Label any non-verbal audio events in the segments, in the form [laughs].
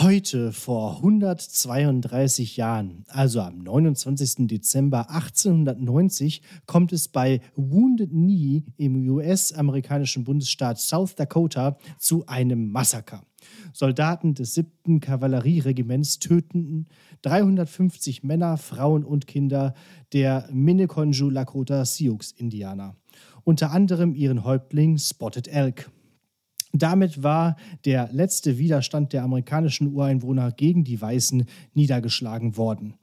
Heute vor 132 Jahren, also am 29. Dezember 1890, kommt es bei Wounded Knee im US-amerikanischen Bundesstaat South Dakota zu einem Massaker. Soldaten des 7. Kavallerieregiments töten 350 Männer, Frauen und Kinder der Minneconjou Lakota Sioux-Indianer. Unter anderem ihren Häuptling Spotted Elk. Damit war der letzte Widerstand der amerikanischen Ureinwohner gegen die Weißen niedergeschlagen worden.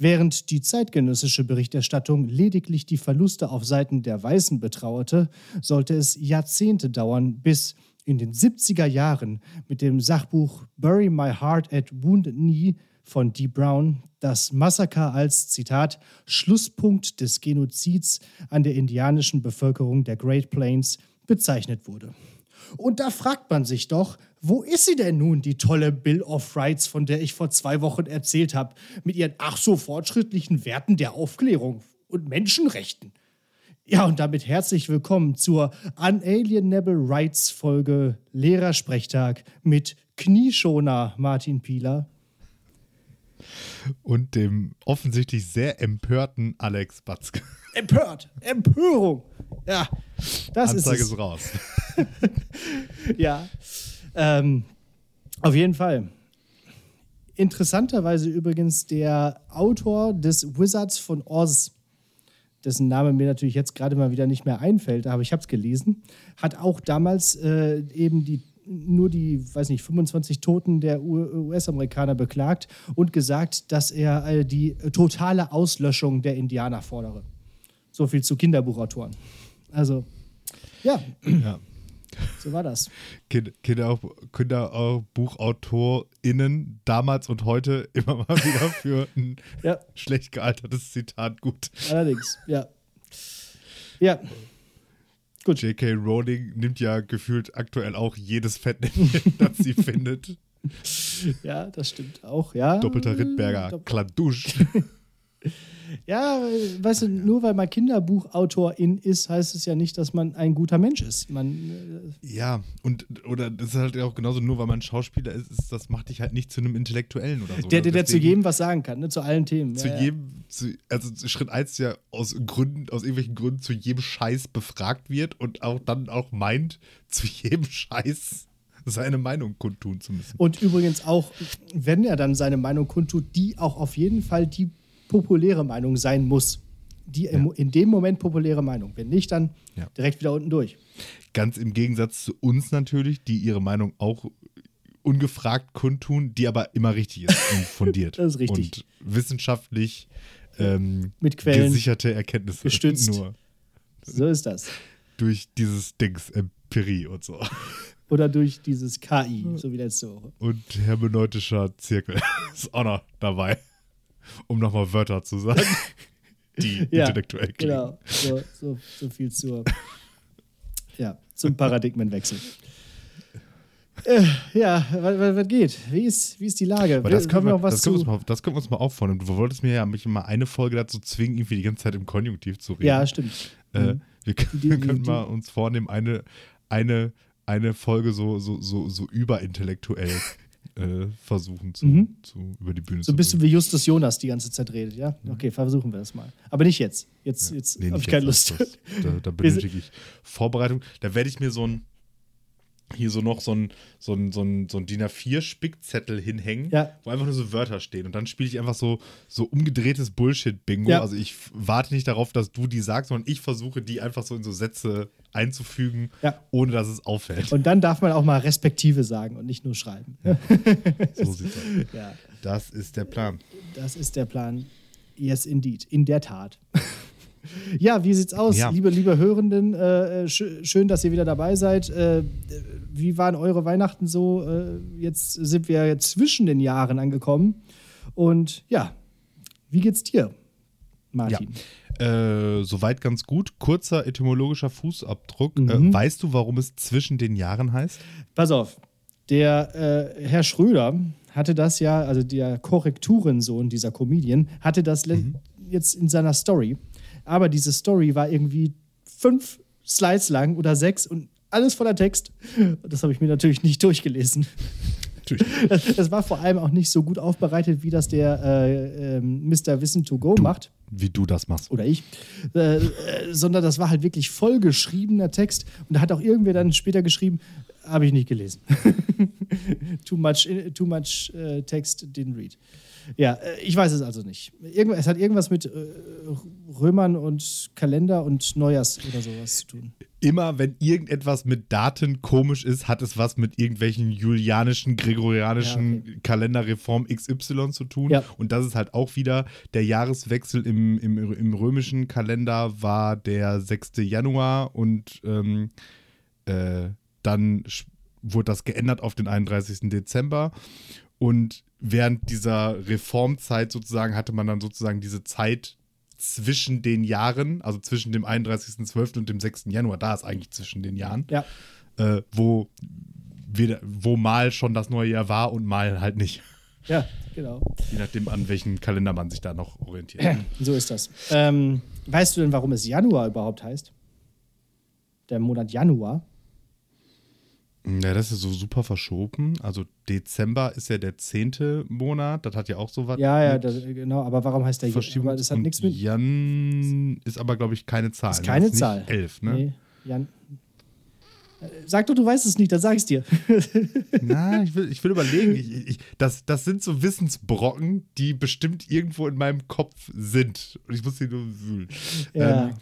Während die zeitgenössische Berichterstattung lediglich die Verluste auf Seiten der Weißen betrauerte, sollte es Jahrzehnte dauern, bis in den 70er Jahren mit dem Sachbuch Bury My Heart at Wounded Knee von Dee Brown das Massaker als, Zitat, Schlusspunkt des Genozids an der indianischen Bevölkerung der Great Plains bezeichnet wurde. Und da fragt man sich doch, wo ist sie denn nun, die tolle Bill of Rights, von der ich vor zwei Wochen erzählt habe, mit ihren ach so fortschrittlichen Werten der Aufklärung und Menschenrechten? Ja, und damit herzlich willkommen zur Unalienable Rights Folge Lehrersprechtag mit Knieschoner Martin Pieler. Und dem offensichtlich sehr empörten Alex Batzke. Empört! Empörung! Ja, das Anzeige ist es. ist raus. [laughs] ja, ähm, auf jeden Fall. Interessanterweise übrigens der Autor des Wizards von Oz, dessen Name mir natürlich jetzt gerade mal wieder nicht mehr einfällt, aber ich habe es gelesen, hat auch damals äh, eben die nur die, weiß nicht, 25 Toten der US-Amerikaner beklagt und gesagt, dass er äh, die totale Auslöschung der Indianer fordere. So viel zu Kinderbuchautoren. Also, ja. ja. So war das. Kinder, Kinder, KinderbuchautorInnen damals und heute immer mal wieder für ein [laughs] ja. schlecht gealtertes Zitat gut. Allerdings, ja. Ja. Gut. J.K. Rowling nimmt ja gefühlt aktuell auch jedes Fettnäpfchen, [laughs] das sie findet. Ja, das stimmt auch, ja. Doppelter Rittberger, Doppel Kladusch. [laughs] Ja, weißt du, nur weil man Kinderbuchautorin ist, heißt es ja nicht, dass man ein guter Mensch ist. Man, äh ja, und oder das ist halt auch genauso, nur weil man Schauspieler ist, ist das macht dich halt nicht zu einem Intellektuellen oder so. Der, der, der zu jedem was sagen kann, ne? zu allen Themen. Zu ja, jedem, zu, also Schritt 1 ja aus Gründen, aus irgendwelchen Gründen zu jedem Scheiß befragt wird und auch dann auch meint, zu jedem Scheiß seine Meinung kundtun zu müssen. Und übrigens auch, wenn er dann seine Meinung kundtut, die auch auf jeden Fall die populäre Meinung sein muss. Die ja. in dem Moment populäre Meinung. Wenn nicht, dann ja. direkt wieder unten durch. Ganz im Gegensatz zu uns natürlich, die ihre Meinung auch ungefragt kundtun, die aber immer richtig ist und [laughs] fundiert. das ist richtig. Und wissenschaftlich ähm, mit Quellen gesicherte Erkenntnisse. Gestützt. Nur. So ist das. Durch dieses Dings, Empirie und so. [laughs] Oder durch dieses KI, so wie letzte Woche. Und hermeneutischer Zirkel [laughs] ist auch noch dabei um nochmal Wörter zu sagen, [laughs] die ja, intellektuell klingen. Genau, so, so, so viel zur, ja, zum Paradigmenwechsel. Äh, ja, was, was, geht? Wie ist, wie ist die Lage? Aber das können wir, das können, mal, das können wir uns mal auffordern. Du wolltest mir ja mich mal eine Folge dazu zwingen, irgendwie die ganze Zeit im Konjunktiv zu reden. Ja, stimmt. Äh, mhm. wir, können, die, wir können die, mal uns vornehmen, eine, eine, eine Folge so, so, so, so überintellektuell äh, versuchen zu, mhm. zu, über die Bühne so zu So bist du wie Justus Jonas die ganze Zeit redet, ja? Okay, versuchen wir das mal. Aber nicht jetzt. Jetzt, ja. jetzt nee, habe ich keine Lust. Das, da, da benötige ich Vorbereitung. Da werde ich mir so ein hier so noch so ein, so ein, so ein, so ein DIN A4-Spickzettel hinhängen, ja. wo einfach nur so Wörter stehen. Und dann spiele ich einfach so, so umgedrehtes Bullshit-Bingo. Ja. Also ich warte nicht darauf, dass du die sagst, sondern ich versuche, die einfach so in so Sätze einzufügen, ja. ohne dass es auffällt. Und dann darf man auch mal respektive sagen und nicht nur schreiben. [laughs] so sieht's aus. Das ist der Plan. Das ist der Plan. Yes, indeed. In der Tat. Ja, wie sieht's aus, ja. liebe, liebe Hörenden? Äh, sch schön, dass ihr wieder dabei seid. Äh, wie waren eure Weihnachten so? Äh, jetzt sind wir zwischen den Jahren angekommen. Und ja, wie geht's dir, Martin? Ja. Äh, soweit ganz gut. Kurzer etymologischer Fußabdruck. Äh, mhm. weißt du, warum es zwischen den Jahren heißt? Pass auf. Der äh, Herr Schröder hatte das ja, also der Korrekturensohn dieser Comedian, hatte das mhm. jetzt in seiner Story aber diese Story war irgendwie fünf Slides lang oder sechs und alles voller Text. Das habe ich mir natürlich nicht durchgelesen. Natürlich. Das, war vor allem auch nicht so gut aufbereitet, wie das der äh, äh, Mr. Wissen to Go macht. Wie du das machst. Oder ich. Äh, äh, sondern das war halt wirklich vollgeschriebener Text. Und da hat auch irgendwer dann später geschrieben, habe ich nicht gelesen. [laughs] too much, too much äh, text didn't read. Ja, äh, ich weiß es also nicht. Irgend, es hat irgendwas mit äh, Römern und Kalender und Neujahrs oder sowas zu tun. Immer wenn irgendetwas mit Daten komisch ist, hat es was mit irgendwelchen julianischen, gregorianischen Ja, okay. Kalenderreform XY zu tun. Ja. Und das ist halt auch wieder der Jahreswechsel im, im, im römischen Kalender war der 6. Januar und ähm, äh, dann wurde das geändert auf den 31. Dezember. Und während dieser Reformzeit sozusagen hatte man dann sozusagen diese Zeit zwischen den Jahren, also zwischen dem 31.12. und dem 6. Januar, da ist eigentlich zwischen den Jahren, Ja, äh, wo, weder, wo mal schon das neue Jahr war und mal halt nicht. ja, genau. Je nachdem, an welchen Kalender man sich da noch orientiert. [clears throat] So ist das. Ähm, weißt du denn, warum es Januar überhaupt heißt? Der Monat Januar. Ja, das ist so super verschoben. Also Dezember ist ja der zehnte Monat, das hat ja auch so was. Ja, ja, das, genau. Aber warum heißt der Verschiebung. Das hat nichts mit. Jan ist aber, glaube ich, keine Zahl. Ist ne? keine Das nicht Zahl. Elf, ne? Nee, Jan. Äh, Sag doch, du weißt es nicht, dann sag ich's dir. [laughs] Na, ich will, ich will überlegen. Ich, ich, das, das sind so Wissensbrocken, die bestimmt irgendwo in meinem Kopf sind. Und ich muss sie nur wühlen. Ja. Ähm,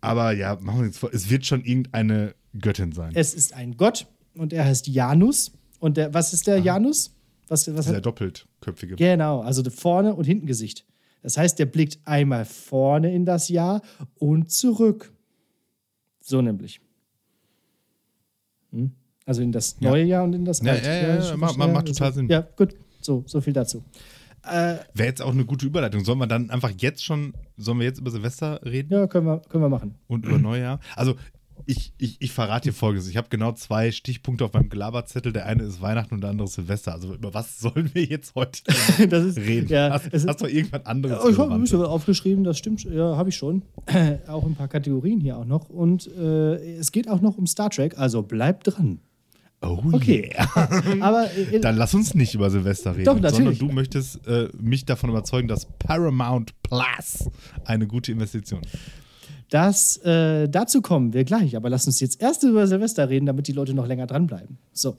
aber ja, machen wir uns vor, es wird schon irgendeine Göttin sein. Es ist ein Gott und er heißt Janus. Und der, was ist der Janus? Was, was Dieser hat, doppeltköpfige. genau, also vorne und hinten Gesicht. Das heißt, der blickt einmal vorne in das Jahr und zurück. So nämlich. Hm? Also in das Ja. neue Jahr und in das Ja, alte. ja, ja, ja, schon macht- verstehe. macht total Also, Sinn. Ja, gut. So, so viel dazu. Äh, Wäre jetzt auch eine gute Überleitung. Sollen wir dann einfach jetzt schon, sollen wir jetzt über Silvester reden ja, können wir, können wir machen. und über Neujahr? Also ich, ich, ich verrate dir folgendes. Ich habe genau zwei Stichpunkte auf meinem Gelaberzettel. Der eine ist Weihnachten und der andere ist Silvester. Also über was sollen wir jetzt heute [laughs] ist, reden? Ja, hast, es ist, hast du irgendwas anderes? Oh, ich habe ein bisschen aufgeschrieben, das stimmt. Ja, habe ich schon. [clears throat] auch ein paar Kategorien hier auch noch. Und äh, es geht auch noch um Star Trek, also bleibt dran. Oh Okay. yeah. Aber äh, Dann lass uns nicht über Silvester reden, Doch, natürlich. sondern du möchtest äh, mich davon überzeugen, dass Paramount Plus eine gute Investition ist. Das, äh, dazu kommen wir gleich. Aber lass uns jetzt erst über Silvester reden, damit die Leute noch länger dranbleiben. So.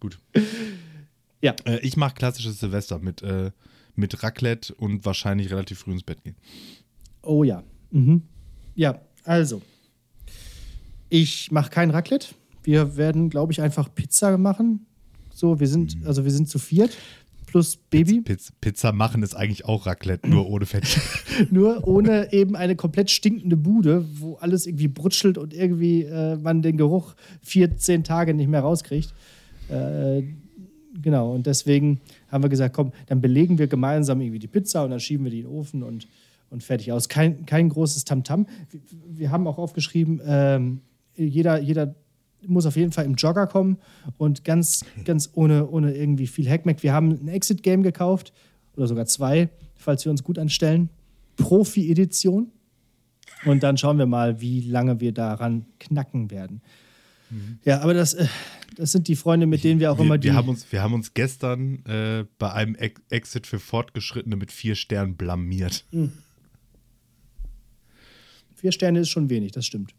Gut. Ja. Äh, ich mache klassisches Silvester mit, äh, mit Raclette und wahrscheinlich relativ früh ins Bett gehen. Oh ja. Mhm. Ja, also. Ich mache kein Raclette. Wir werden, glaube ich, einfach Pizza machen. So, wir sind, Mhm. also wir sind zu viert. Plus Baby. Pizza, Pizza machen ist eigentlich auch Raclette, nur ohne Fett. [laughs] Nur ohne eben eine komplett stinkende Bude, wo alles irgendwie brutschelt und irgendwie äh, man den Geruch 14 Tage nicht mehr rauskriegt. Äh, genau, und deswegen haben wir gesagt, komm, dann belegen wir gemeinsam irgendwie die Pizza und dann schieben wir die in den Ofen und, und fertig aus. Kein, kein großes Tamtam. Wir, wir haben auch aufgeschrieben, ähm, jeder, jeder muss auf jeden Fall im Jogger kommen und ganz, ganz ohne, ohne irgendwie viel Hackmack. Wir haben ein Exit-Game gekauft oder sogar zwei, falls wir uns gut anstellen. Profi-Edition. Und dann schauen wir mal, wie lange wir daran knacken werden. Ja, aber das, äh, das sind die Freunde, mit denen wir auch wir, immer die. wir, haben uns, wir haben uns gestern äh, bei einem Ex Exit für Fortgeschrittene mit vier Sternen blamiert. Vier Sterne ist schon wenig, das stimmt.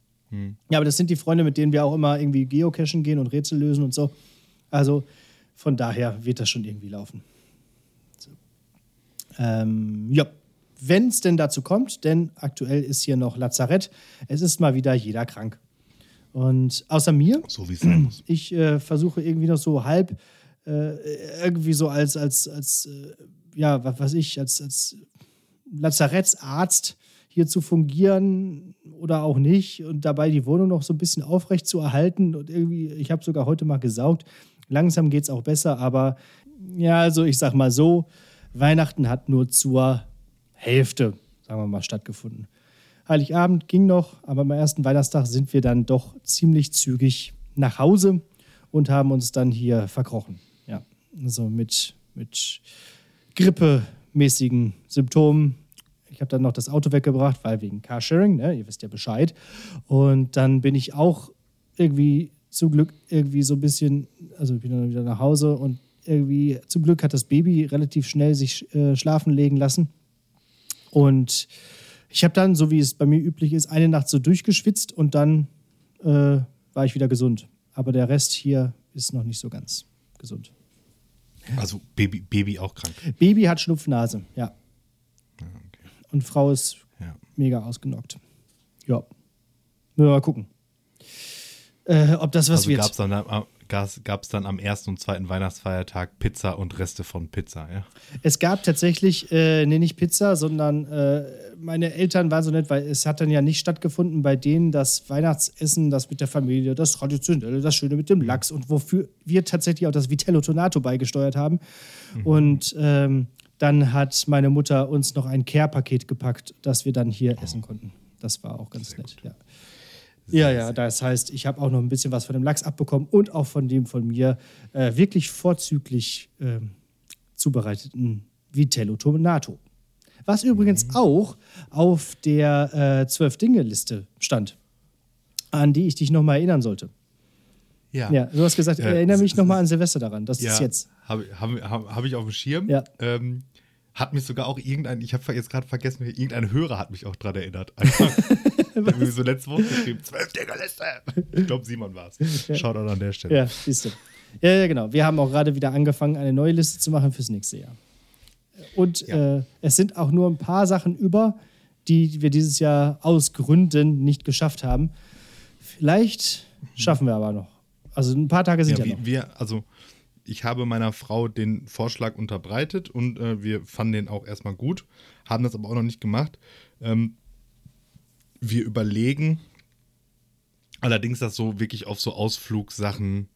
Ja, aber das sind die Freunde, mit denen wir auch immer irgendwie geocachen gehen und Rätsel lösen und so. Also von daher wird das schon irgendwie laufen. So. Ähm, ja, wenn es denn dazu kommt, denn aktuell ist hier noch Lazarett. Es ist mal wieder jeder krank. Und außer mir, So wie es sein muss. [clears throat] ich äh, versuche irgendwie noch so halb äh, irgendwie so als, als, als äh, ja, was weiß ich, als, als Lazarettsarzt hier zu fungieren oder auch nicht und dabei die Wohnung noch so ein bisschen aufrecht zu erhalten. Und irgendwie, ich habe sogar heute mal gesaugt. Langsam geht es auch besser, aber ja, also ich sag mal so, Weihnachten hat nur zur Hälfte, sagen wir mal, stattgefunden. Heiligabend ging noch, aber am ersten Weihnachtstag sind wir dann doch ziemlich zügig nach Hause und haben uns dann hier verkrochen. Ja, also mit, mit grippemäßigen Symptomen. Ich habe dann noch das Auto weggebracht, weil wegen Carsharing, ne? ihr wisst ja Bescheid. Und dann bin ich auch irgendwie zum Glück irgendwie so ein bisschen, also ich bin dann wieder nach Hause und irgendwie, zum Glück hat das Baby relativ schnell sich äh, schlafen legen lassen. Und ich habe dann, so wie es bei mir üblich ist, eine Nacht so durchgeschwitzt und dann äh, war ich wieder gesund. Aber der Rest hier ist noch nicht so ganz gesund. Also Baby, Baby auch krank. Baby hat Schnupfnase, ja. Und Frau ist ja. mega ausgenockt. Ja. Mal gucken. Äh, ob das was Also wird. gab es dann, am- gab's- gab's dann am ersten und zweiten Weihnachtsfeiertag Pizza und Reste von Pizza, ja? Es gab tatsächlich, äh, nee, nicht Pizza, sondern äh, meine Eltern waren so nett, weil es hat dann ja nicht stattgefunden bei denen das Weihnachtsessen, das mit der Familie, das Traditionelle, das Schöne mit dem Lachs und wofür wir tatsächlich auch das Vitello Tonato beigesteuert haben. Und ähm, dann hat meine Mutter uns noch ein Care-Paket gepackt, das wir dann hier essen konnten. Das war auch ganz nett, ja. Ja, ja, das heißt, ich habe auch noch ein bisschen was von dem Lachs abbekommen und auch von dem von mir äh, wirklich vorzüglich ähm, zubereiteten Vitello Tonato. Was übrigens auch auf der äh, Zwölf-Dinge-Liste stand, an die ich dich nochmal erinnern sollte. Ja, du hast gesagt, Äh, erinnere mich nochmal an Silvester daran. Das ist jetzt. Habe hab, hab, hab ich auf dem Schirm. Ja. Ähm, hat mich sogar auch irgendein, ich habe jetzt gerade vergessen, irgendein Hörer hat mich auch dran erinnert. [laughs] Der hat mir so letzte Woche geschrieben, zwölf Liste. Ich glaube, Simon war es. Schaut an der Stelle. Ja, siehst du. Ja, ja, genau. Wir haben auch gerade wieder angefangen, eine neue Liste zu machen fürs nächste Jahr. Und Ja. äh, es sind auch nur ein paar Sachen über, die wir dieses Jahr aus Gründen nicht geschafft haben. Vielleicht schaffen wir aber noch. Also ein paar Tage sind ja, Ja, noch. wir, wir, also ich habe meiner Frau den Vorschlag unterbreitet und äh, wir fanden den auch erstmal gut, haben das aber auch noch nicht gemacht. Ähm, wir überlegen allerdings das so wirklich auf so Ausflugsachen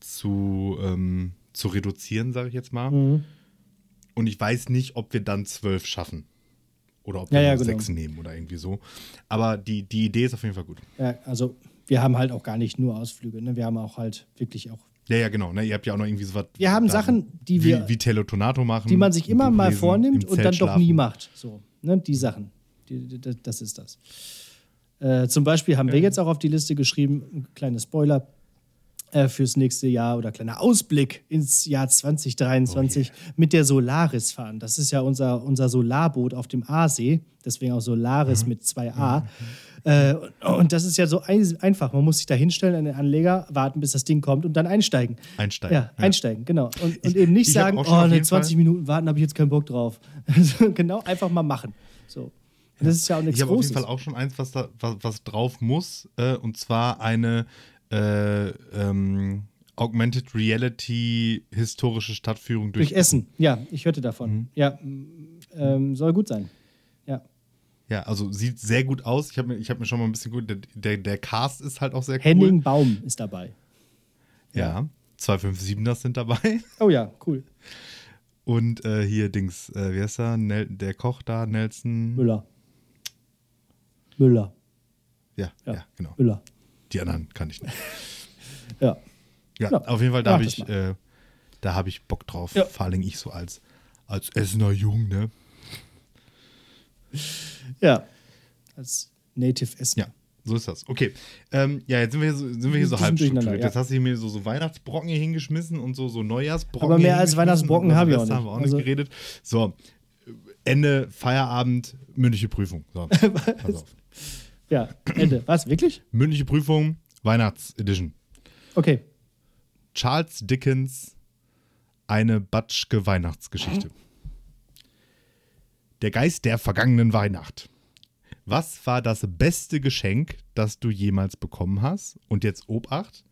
zu, ähm, zu reduzieren, sage ich jetzt mal. Mhm. Und ich weiß nicht, ob wir dann zwölf schaffen. Oder ob Ja, wir ja, nur genau. sechs nehmen oder irgendwie so. Aber die, die Idee ist auf jeden Fall gut. Ja, also wir haben halt auch gar nicht nur Ausflüge. Ne? Wir haben auch halt wirklich auch. Ja, ja, genau. Ne? Ihr habt ja auch noch irgendwie so was. Wir haben da- Sachen, die wir- Wie, wie Telotonato machen. Die man sich immer mal vornimmt im und dann doch schlafen. nie macht. So, ne? Die Sachen. Die, die, das- ist das. Äh, zum Beispiel haben wir jetzt auch auf die Liste geschrieben, ein kleiner Spoiler, äh, fürs nächste Jahr oder kleiner Ausblick ins Jahr 2023 mit der Solaris fahren. Das ist ja unser, unser Solarboot auf dem Aasee, deswegen auch Solaris mit 2a. Äh, und das ist ja so ein, einfach. Man muss sich da hinstellen an den Anleger, warten, bis das Ding kommt und dann einsteigen. Einsteigen. Ja, einsteigen, genau. Und, und eben nicht ich sagen, oh, ne, jeden 20 Fall- Minuten warten, habe ich jetzt keinen Bock drauf. [laughs] Also, genau, einfach mal machen. So. Das ist ja auch nichts Ich habe auf jeden Fall auch schon eins, was, da, was, was drauf muss, äh, und zwar eine äh, ähm, Augmented Reality historische Stadtführung durch, Durch Essen, ja, ich hörte davon. Mhm. Ja, ähm, soll gut sein. Ja. Ja, also sieht sehr gut aus. Ich habe mir, ich hab mir schon mal ein bisschen gut. Der, der, der Cast ist halt auch sehr cool. Henning Baum ist dabei. Ja. 257ers sind dabei. [laughs] Oh ja, cool. Und äh, hier Dings, äh, wie heißt er? Nel der Koch da, Nelson. Müller. Müller. Ja, ja, Ja. genau. Müller. Die anderen kann ich nicht. Ja. Ja, Ja, auf jeden Fall, da habe ich, äh, da habe ich Bock drauf. Ja. Vor allem ich so als, als Essener Jung, ne? Ja. Als Native Essen. Ja, so ist das. Okay. Ähm, ja, jetzt sind wir hier so, sind wir hier so halb strukturiert. ja. Jetzt hast du mir so, so Weihnachtsbrocken hier hingeschmissen und so, so Neujahrsbrocken. Aber mehr als Weihnachtsbrocken habe ich auch Silvester nicht. haben wir auch Also- nicht geredet. So, Ende, Feierabend, mündliche Prüfung. So, [laughs] pass auf. Ja, Ende. Was, wirklich? Mündliche Prüfung, Weihnachtsedition. Okay. Charles Dickens, eine Batschke Weihnachtsgeschichte. Der Geist der vergangenen Weihnacht. Was war das beste Geschenk, das du jemals bekommen hast? Und jetzt Obacht.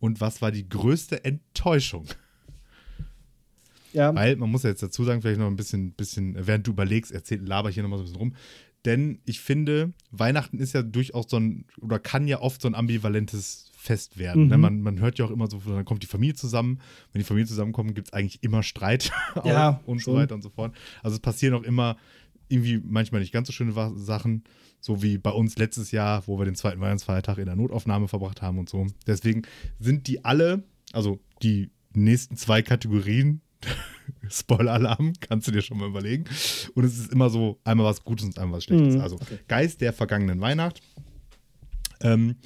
Und was war die größte Enttäuschung? Ja. Weil, man muss ja jetzt dazu sagen, vielleicht noch ein bisschen, bisschen während du überlegst, erzähl, laber ich hier nochmal so ein bisschen rum. Denn ich finde, Weihnachten ist ja durchaus so ein, oder kann ja oft so ein ambivalentes Fest werden. Ne? Mhm. Man, man hört ja auch immer so, dann kommt die Familie zusammen. Wenn die Familie zusammenkommt, gibt es eigentlich immer Streit [laughs] Ja, und so schon. weiter und so fort. Also es passieren auch immer irgendwie manchmal nicht ganz so schöne Sachen, so wie bei uns letztes Jahr, wo wir den zweiten Weihnachtsfeiertag in der Notaufnahme verbracht haben und so. Deswegen sind die alle, also die nächsten zwei Kategorien, [laughs] [laughs] Spoiler-Alarm, kannst du dir schon mal überlegen. Und es ist immer so einmal was Gutes und einmal was Schlechtes. Mhm, Also okay. Geist der vergangenen Weihnacht. Ähm,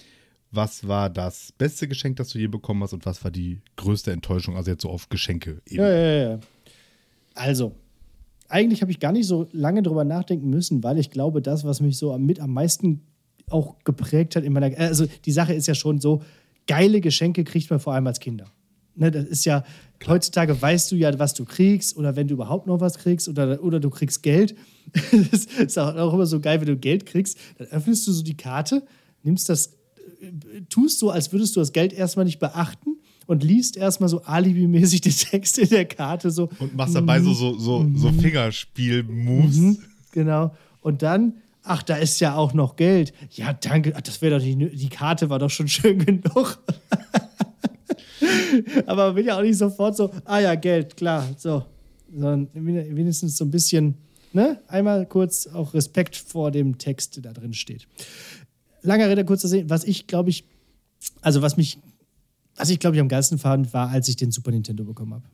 was war das beste Geschenk, das du je bekommen hast und was war die größte Enttäuschung? Also jetzt so auf Geschenke. Ja, ja, ja. Also, eigentlich habe ich gar nicht so lange drüber nachdenken müssen, weil ich glaube, das, was mich so mit am meisten auch geprägt hat in meiner. Also, die Sache ist ja schon so: geile Geschenke kriegt man vor allem als Kinder. Ne, das ist ja, heutzutage weißt du ja, was du kriegst oder wenn du überhaupt noch was kriegst oder, oder du kriegst Geld. [laughs] das ist auch immer so geil, wenn du Geld kriegst, dann öffnest du so die Karte, nimmst das, äh, tust so, als würdest du das Geld erstmal nicht beachten und liest erstmal so alibimäßig die Texte in der Karte so. Und machst dabei so, so, so, so mhm. Fingerspiel-Moves. Mhm, genau. Und dann, ach, da ist ja auch noch Geld. Ja, danke. Ach, das wäre doch die, die Karte war doch schon schön [laughs] genug. Aber man will ja auch nicht sofort so, ah ja, Geld, klar, so. Sondern wenigstens so ein bisschen, ne? Einmal kurz auch Respekt vor dem Text, der da drin steht. Langer Rede, kurzer Sinn, was ich, glaube ich, also was mich, was ich, glaube ich, am geilsten fand, war, als ich den Super Nintendo bekommen habe.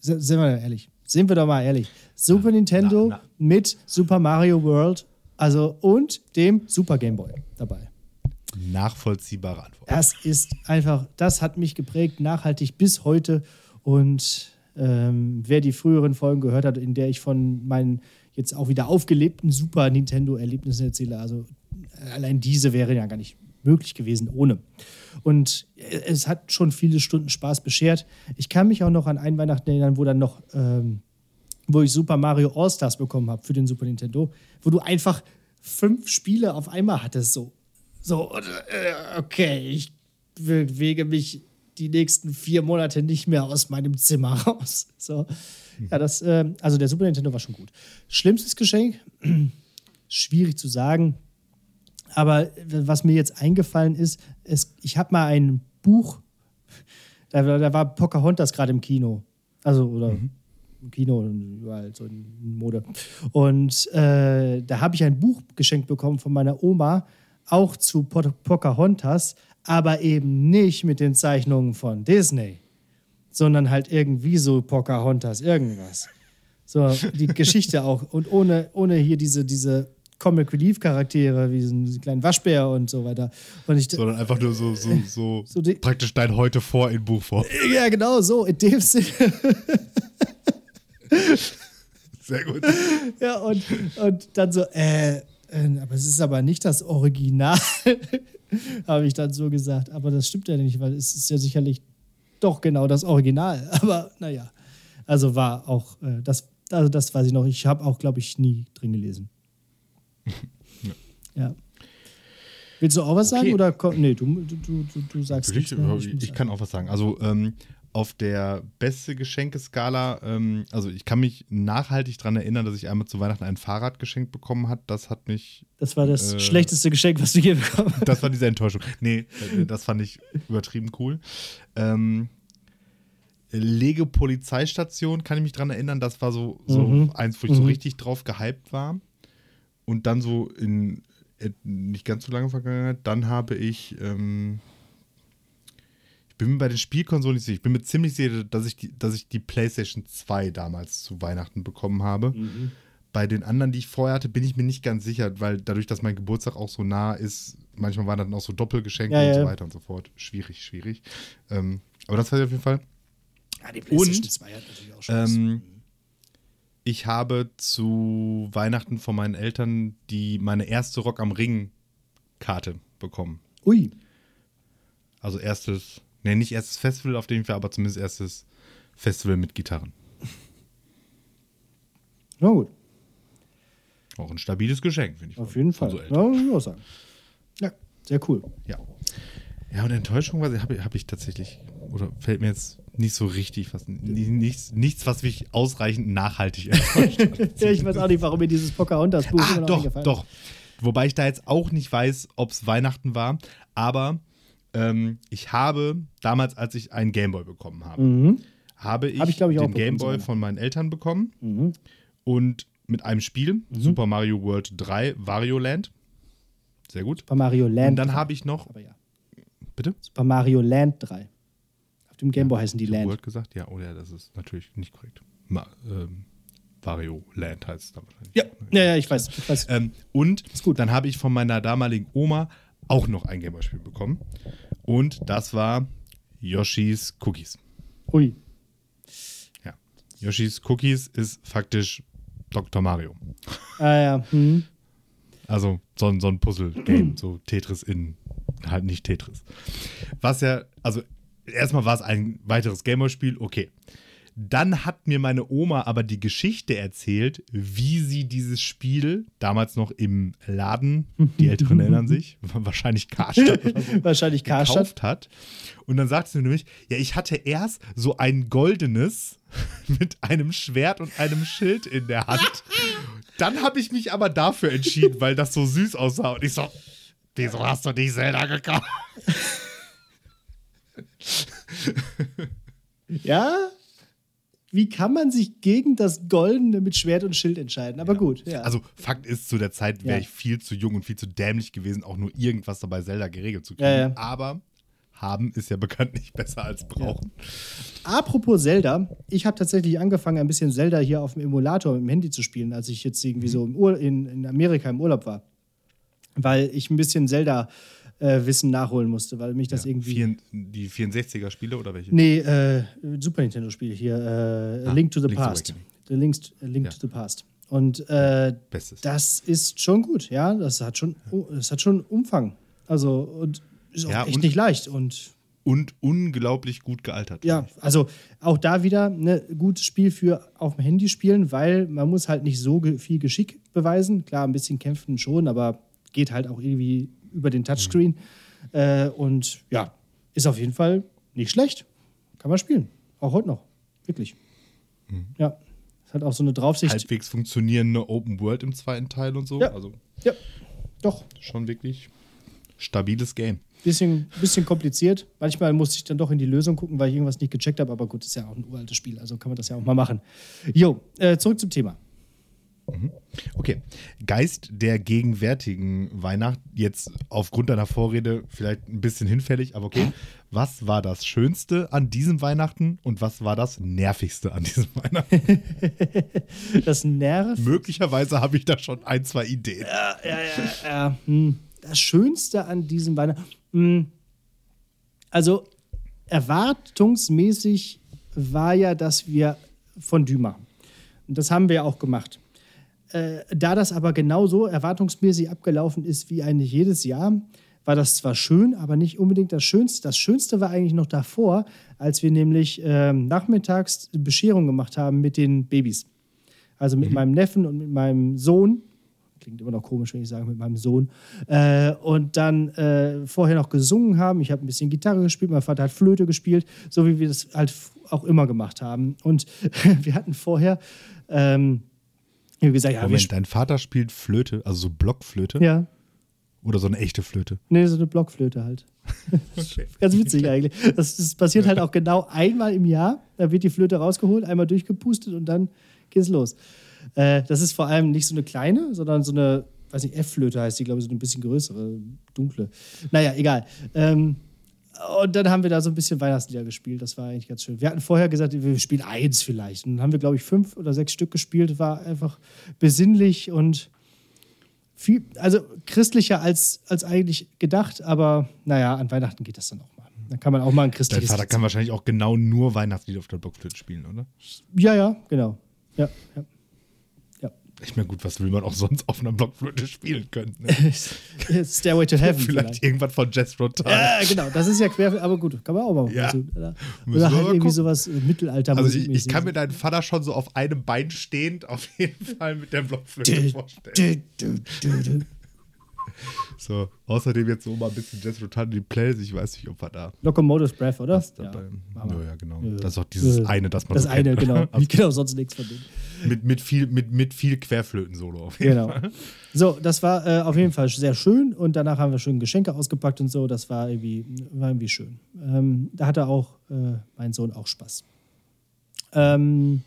Sind wir ehrlich. Sind wir doch mal ehrlich. Super Nintendo na, na. mit Super Mario World, also und dem Super Game Boy dabei nachvollziehbare Antwort. Das ist einfach, das hat mich geprägt, nachhaltig bis heute. Und ähm, wer die früheren Folgen gehört hat, in der ich von meinen jetzt auch wieder aufgelebten Super Nintendo-Erlebnissen erzähle, also allein diese wäre ja gar nicht möglich gewesen ohne. Und es hat schon viele Stunden Spaß beschert. Ich kann mich auch noch an einen Weihnachten erinnern, wo dann noch, ähm, wo ich Super Mario All-Stars bekommen habe für den Super Nintendo, wo du einfach fünf Spiele auf einmal hattest, so so, äh, okay, ich bewege mich die nächsten vier Monate nicht mehr aus meinem Zimmer [laughs] raus. So. Ja, das, äh, also der Super Nintendo war schon gut. Schlimmstes Geschenk? [clears throat] Schwierig zu sagen. Aber was mir jetzt eingefallen ist, ist ich habe mal ein Buch, [laughs] da, da war Pocahontas gerade im Kino. Also, oder mhm. im Kino und überall so in Mode. Und äh, da habe ich ein Buch geschenkt bekommen von meiner Oma auch zu Pocahontas, aber eben nicht mit den Zeichnungen von Disney, sondern halt irgendwie so Pocahontas, irgendwas. So, die Geschichte auch. Und ohne, ohne hier diese, diese Comic Relief Charaktere wie diesen kleinen Waschbär und so weiter. Und ich, Sondern einfach nur so, so, so, [laughs] so die, praktisch dein heute vor in Buchform. Ja, genau so, in dem Sinne. [laughs] Sehr gut. Ja, und, und dann so, äh, aber es ist aber nicht das Original, [laughs] habe ich dann so gesagt. Aber das stimmt ja nicht, weil es ist ja sicherlich doch genau das Original. [laughs] Aber naja, also war auch, äh, das, also das weiß ich noch. Ich habe auch, glaube ich, nie drin gelesen. [laughs] ja. ja. Willst du auch was okay. sagen? Oder nee, du, du, du, du sagst ich, ich, ich, kann auch was sagen. Also ähm, auf der beste Geschenkeskala, ähm, also ich kann mich nachhaltig daran erinnern, dass ich einmal zu Weihnachten ein Fahrrad geschenkt bekommen hat. Das hat mich. Das war das äh, schlechteste Geschenk, was du je bekommen hast. Das war diese Enttäuschung. Nee, das fand ich übertrieben cool. Ähm, Lego Polizeistation kann ich mich daran erinnern, das war so, so mhm. eins, wo ich mhm. so richtig drauf gehypt war. Und dann so in nicht ganz so lange Vergangenheit, dann habe ich. Ähm, bin mir bei den Spielkonsolen nicht sicher. Ich bin mir ziemlich sicher, dass ich die, dass ich die PlayStation 2 damals zu Weihnachten bekommen habe. Mhm. Bei den anderen, die ich vorher hatte, bin ich mir nicht ganz sicher, weil dadurch, dass mein Geburtstag auch so nah ist, manchmal waren dann auch so Doppelgeschenke ja, und ja. so weiter und so fort. Schwierig, schwierig. Ähm, aber das war auf jeden Fall. Ja, die PlayStation und, 2 hat natürlich auch Spaß. Ähm, mhm. ich habe zu Weihnachten von meinen Eltern die meine erste Rock am Ring Karte bekommen. Ui. Also erstes Ne, nicht erstes Festival, auf dem war, aber zumindest erstes Festival mit Gitarren. Na gut. Auch ein stabiles Geschenk, finde ich. Auf jeden Fall. So ja, muss ich auch sagen. Ja, sehr cool. Ja. Ja, und Enttäuschung habe hab ich tatsächlich, oder fällt mir jetzt nicht so richtig was, nichts, nichts was mich ausreichend nachhaltig [laughs] enttäuscht hat. [laughs] ich weiß auch nicht, warum mir dieses Pocahontas-Buch ah, doch, doch. Wobei ich da jetzt auch nicht weiß, ob es Weihnachten war, aber ähm, ich habe damals, als ich einen Gameboy bekommen habe, mhm. habe ich, Hab ich, ich den Gameboy von meinen Eltern bekommen mhm. und mit einem Spiel, mhm. Super Mario World 3, Wario Land. Sehr gut. Super Mario Land. Und dann habe ich noch. Ja. Bitte? Super Mario Land 3. Auf dem Gameboy ja, heißen die Land. World gesagt? Ja, oh ja, das ist natürlich nicht korrekt. Ma, ähm, Wario Land heißt es da wahrscheinlich. Ja, ja, ja ich weiß. Ich weiß. Ähm, und dann habe ich von meiner damaligen Oma auch noch ein Gameboy-Spiel bekommen. Und das war Yoshi's Cookies. Ui. Ja. Yoshi's Cookies ist faktisch Dr. Mario. Ah ja. Hm. Also so, ein- so ein Puzzle-Game, so Tetris in, halt nicht Tetris. Was ja, also erstmal war es ein weiteres Gameboy-Spiel, okay. Dann hat mir meine Oma aber die Geschichte erzählt, wie sie dieses Spiel damals noch im Laden, die Älteren erinnern sich, [laughs] wahrscheinlich Karstadt oder so, Wahrscheinlich Karstadt. gekauft hat. Und dann sagt sie mir nämlich, ja, ich hatte erst so ein goldenes [laughs] mit einem Schwert und einem Schild in der Hand. Dann habe ich mich aber dafür entschieden, weil das so süß aussah. Und ich so, wieso hast du die Zelda gekauft? Ja? Wie kann man sich gegen das Goldene mit Schwert und Schild entscheiden? Aber gut, ja. Also Fakt ist, zu der Zeit wäre Ja. ich viel zu jung und viel zu dämlich gewesen, auch nur irgendwas dabei Zelda geregelt zu kriegen. Ja, ja. Aber haben ist ja [laughs] bekanntlich besser als brauchen. Apropos Zelda, ich habe tatsächlich angefangen, ein bisschen Zelda hier auf dem Emulator mit dem Handy zu spielen, als ich jetzt irgendwie so im Ur in, in Amerika im Urlaub war. Weil ich ein bisschen Zelda-Wissen nachholen musste, weil mich das Ja, irgendwie. vier, die 64er-Spiele oder welche? Nee, äh, Super Nintendo-Spiel hier, äh, Ah, Link to the Link's Past. The Link's, äh, Link Ja. to the Past. Und äh, das ist schon gut, ja. Das hat schon, das hat schon Umfang. Also, und ist auch Ja, echt nicht leicht. Und Und unglaublich gut gealtert. ja, also auch da wieder ein ne, gutes Spiel für auf dem Handy spielen, weil man muss halt nicht so viel Geschick beweisen. Klar, ein bisschen kämpfen schon, aber geht halt auch irgendwie über den Touchscreen. Äh, und ja, ist auf jeden Fall nicht schlecht. Kann man spielen. Auch heute noch. Wirklich. Ja. Es hat auch so eine Draufsicht. halbwegs funktionierende Open World im zweiten Teil und so. Ja. Also Ja, doch. schon wirklich stabiles Game. Bisschen, bisschen kompliziert. Manchmal musste ich dann doch in die Lösung gucken, weil ich irgendwas nicht gecheckt habe. Aber gut, ist ja auch ein uraltes Spiel, also kann man das ja auch mal machen. Jo, äh, zurück zum Thema. Okay. Geist der gegenwärtigen Weihnacht, jetzt aufgrund deiner Vorrede vielleicht ein bisschen hinfällig, aber okay. Was war das Schönste an diesem Weihnachten und was war das Nervigste an diesem Weihnachten? [laughs] Das nervt. Möglicherweise habe ich da schon ein, zwei Ideen. ja, ja, ja. Hm. Das Schönste an diesem Weihnachten. Hm. Also, erwartungsmäßig war ja, dass wir Fondue machen. Und das haben wir ja auch gemacht. Äh, da das aber genauso erwartungsmäßig abgelaufen ist wie eigentlich jedes Jahr, war das zwar schön, aber nicht unbedingt das Schönste. Das Schönste war eigentlich noch davor, als wir nämlich ähm, nachmittags Bescherung gemacht haben mit den Babys. Also mit meinem Neffen und mit meinem Sohn. Klingt immer noch komisch, wenn ich sage, mit meinem Sohn. Äh, und dann äh, vorher noch gesungen haben. Ich habe ein bisschen Gitarre gespielt, mein Vater hat Flöte gespielt, so wie wir das halt auch immer gemacht haben. Und [laughs] wir hatten vorher, ähm, wie gesagt, ja, Moment, dein Vater spielt Flöte, also so Blockflöte ja, oder so eine echte Flöte. nee, so eine Blockflöte halt. [laughs] [laughs] Ganz witzig eigentlich. Das, das passiert halt auch genau einmal im Jahr. Da wird die Flöte rausgeholt, einmal durchgepustet und dann geht's los. Äh, das ist vor allem nicht so eine kleine, sondern so eine, weiß nicht, F-Flöte heißt die, glaube ich, so eine bisschen größere, dunkle. Naja, egal. Ähm, und dann haben wir da so ein bisschen Weihnachtslieder gespielt. Das war eigentlich ganz schön. Wir hatten vorher gesagt, wir spielen eins vielleicht. Und dann haben wir, glaube ich, fünf oder sechs Stück gespielt. War einfach besinnlich und viel, also christlicher als, als eigentlich gedacht. Aber naja, an Weihnachten geht das dann auch mal. Dann kann man auch mal ein Dein christliches Vater Lied kann wahrscheinlich auch genau nur Weihnachtslieder auf der Blockflöte spielen, oder? Ja, ja, genau. Ja, ja. Ich meine, gut, was will man auch sonst auf einer Blockflöte spielen können? Ne? [laughs] Stairway to Heaven. Vielleicht vielleicht. irgendwas von Jethro Tull. Ja, genau. Das ist ja quer, aber gut, kann man auch mal Ja. machen. Oder, oder halt irgendwie gucken. sowas äh, Mittelalter Also ich, ich kann mir deinen Vater schon so auf einem Bein stehend auf jeden Fall mit der Blockflöte vorstellen. So, außerdem jetzt so mal ein bisschen Jethro Tull die Playlist. Ich weiß nicht, ob wir da Locomotive Breath, oder? Ja, wir. ja, genau. Ja. Das ist auch dieses Ja. eine, das man Das so eine, kennt. genau. [laughs] Also genau, sonst nichts von dem. mit, mit viel, mit, mit viel Querflöten-Solo auf jeden Genau. Fall. So, das war äh, auf jeden Fall sehr schön und danach haben wir schön Geschenke ausgepackt und so. Das war irgendwie, war irgendwie schön. Ähm, da hatte auch äh, mein Sohn auch Spaß. Ähm,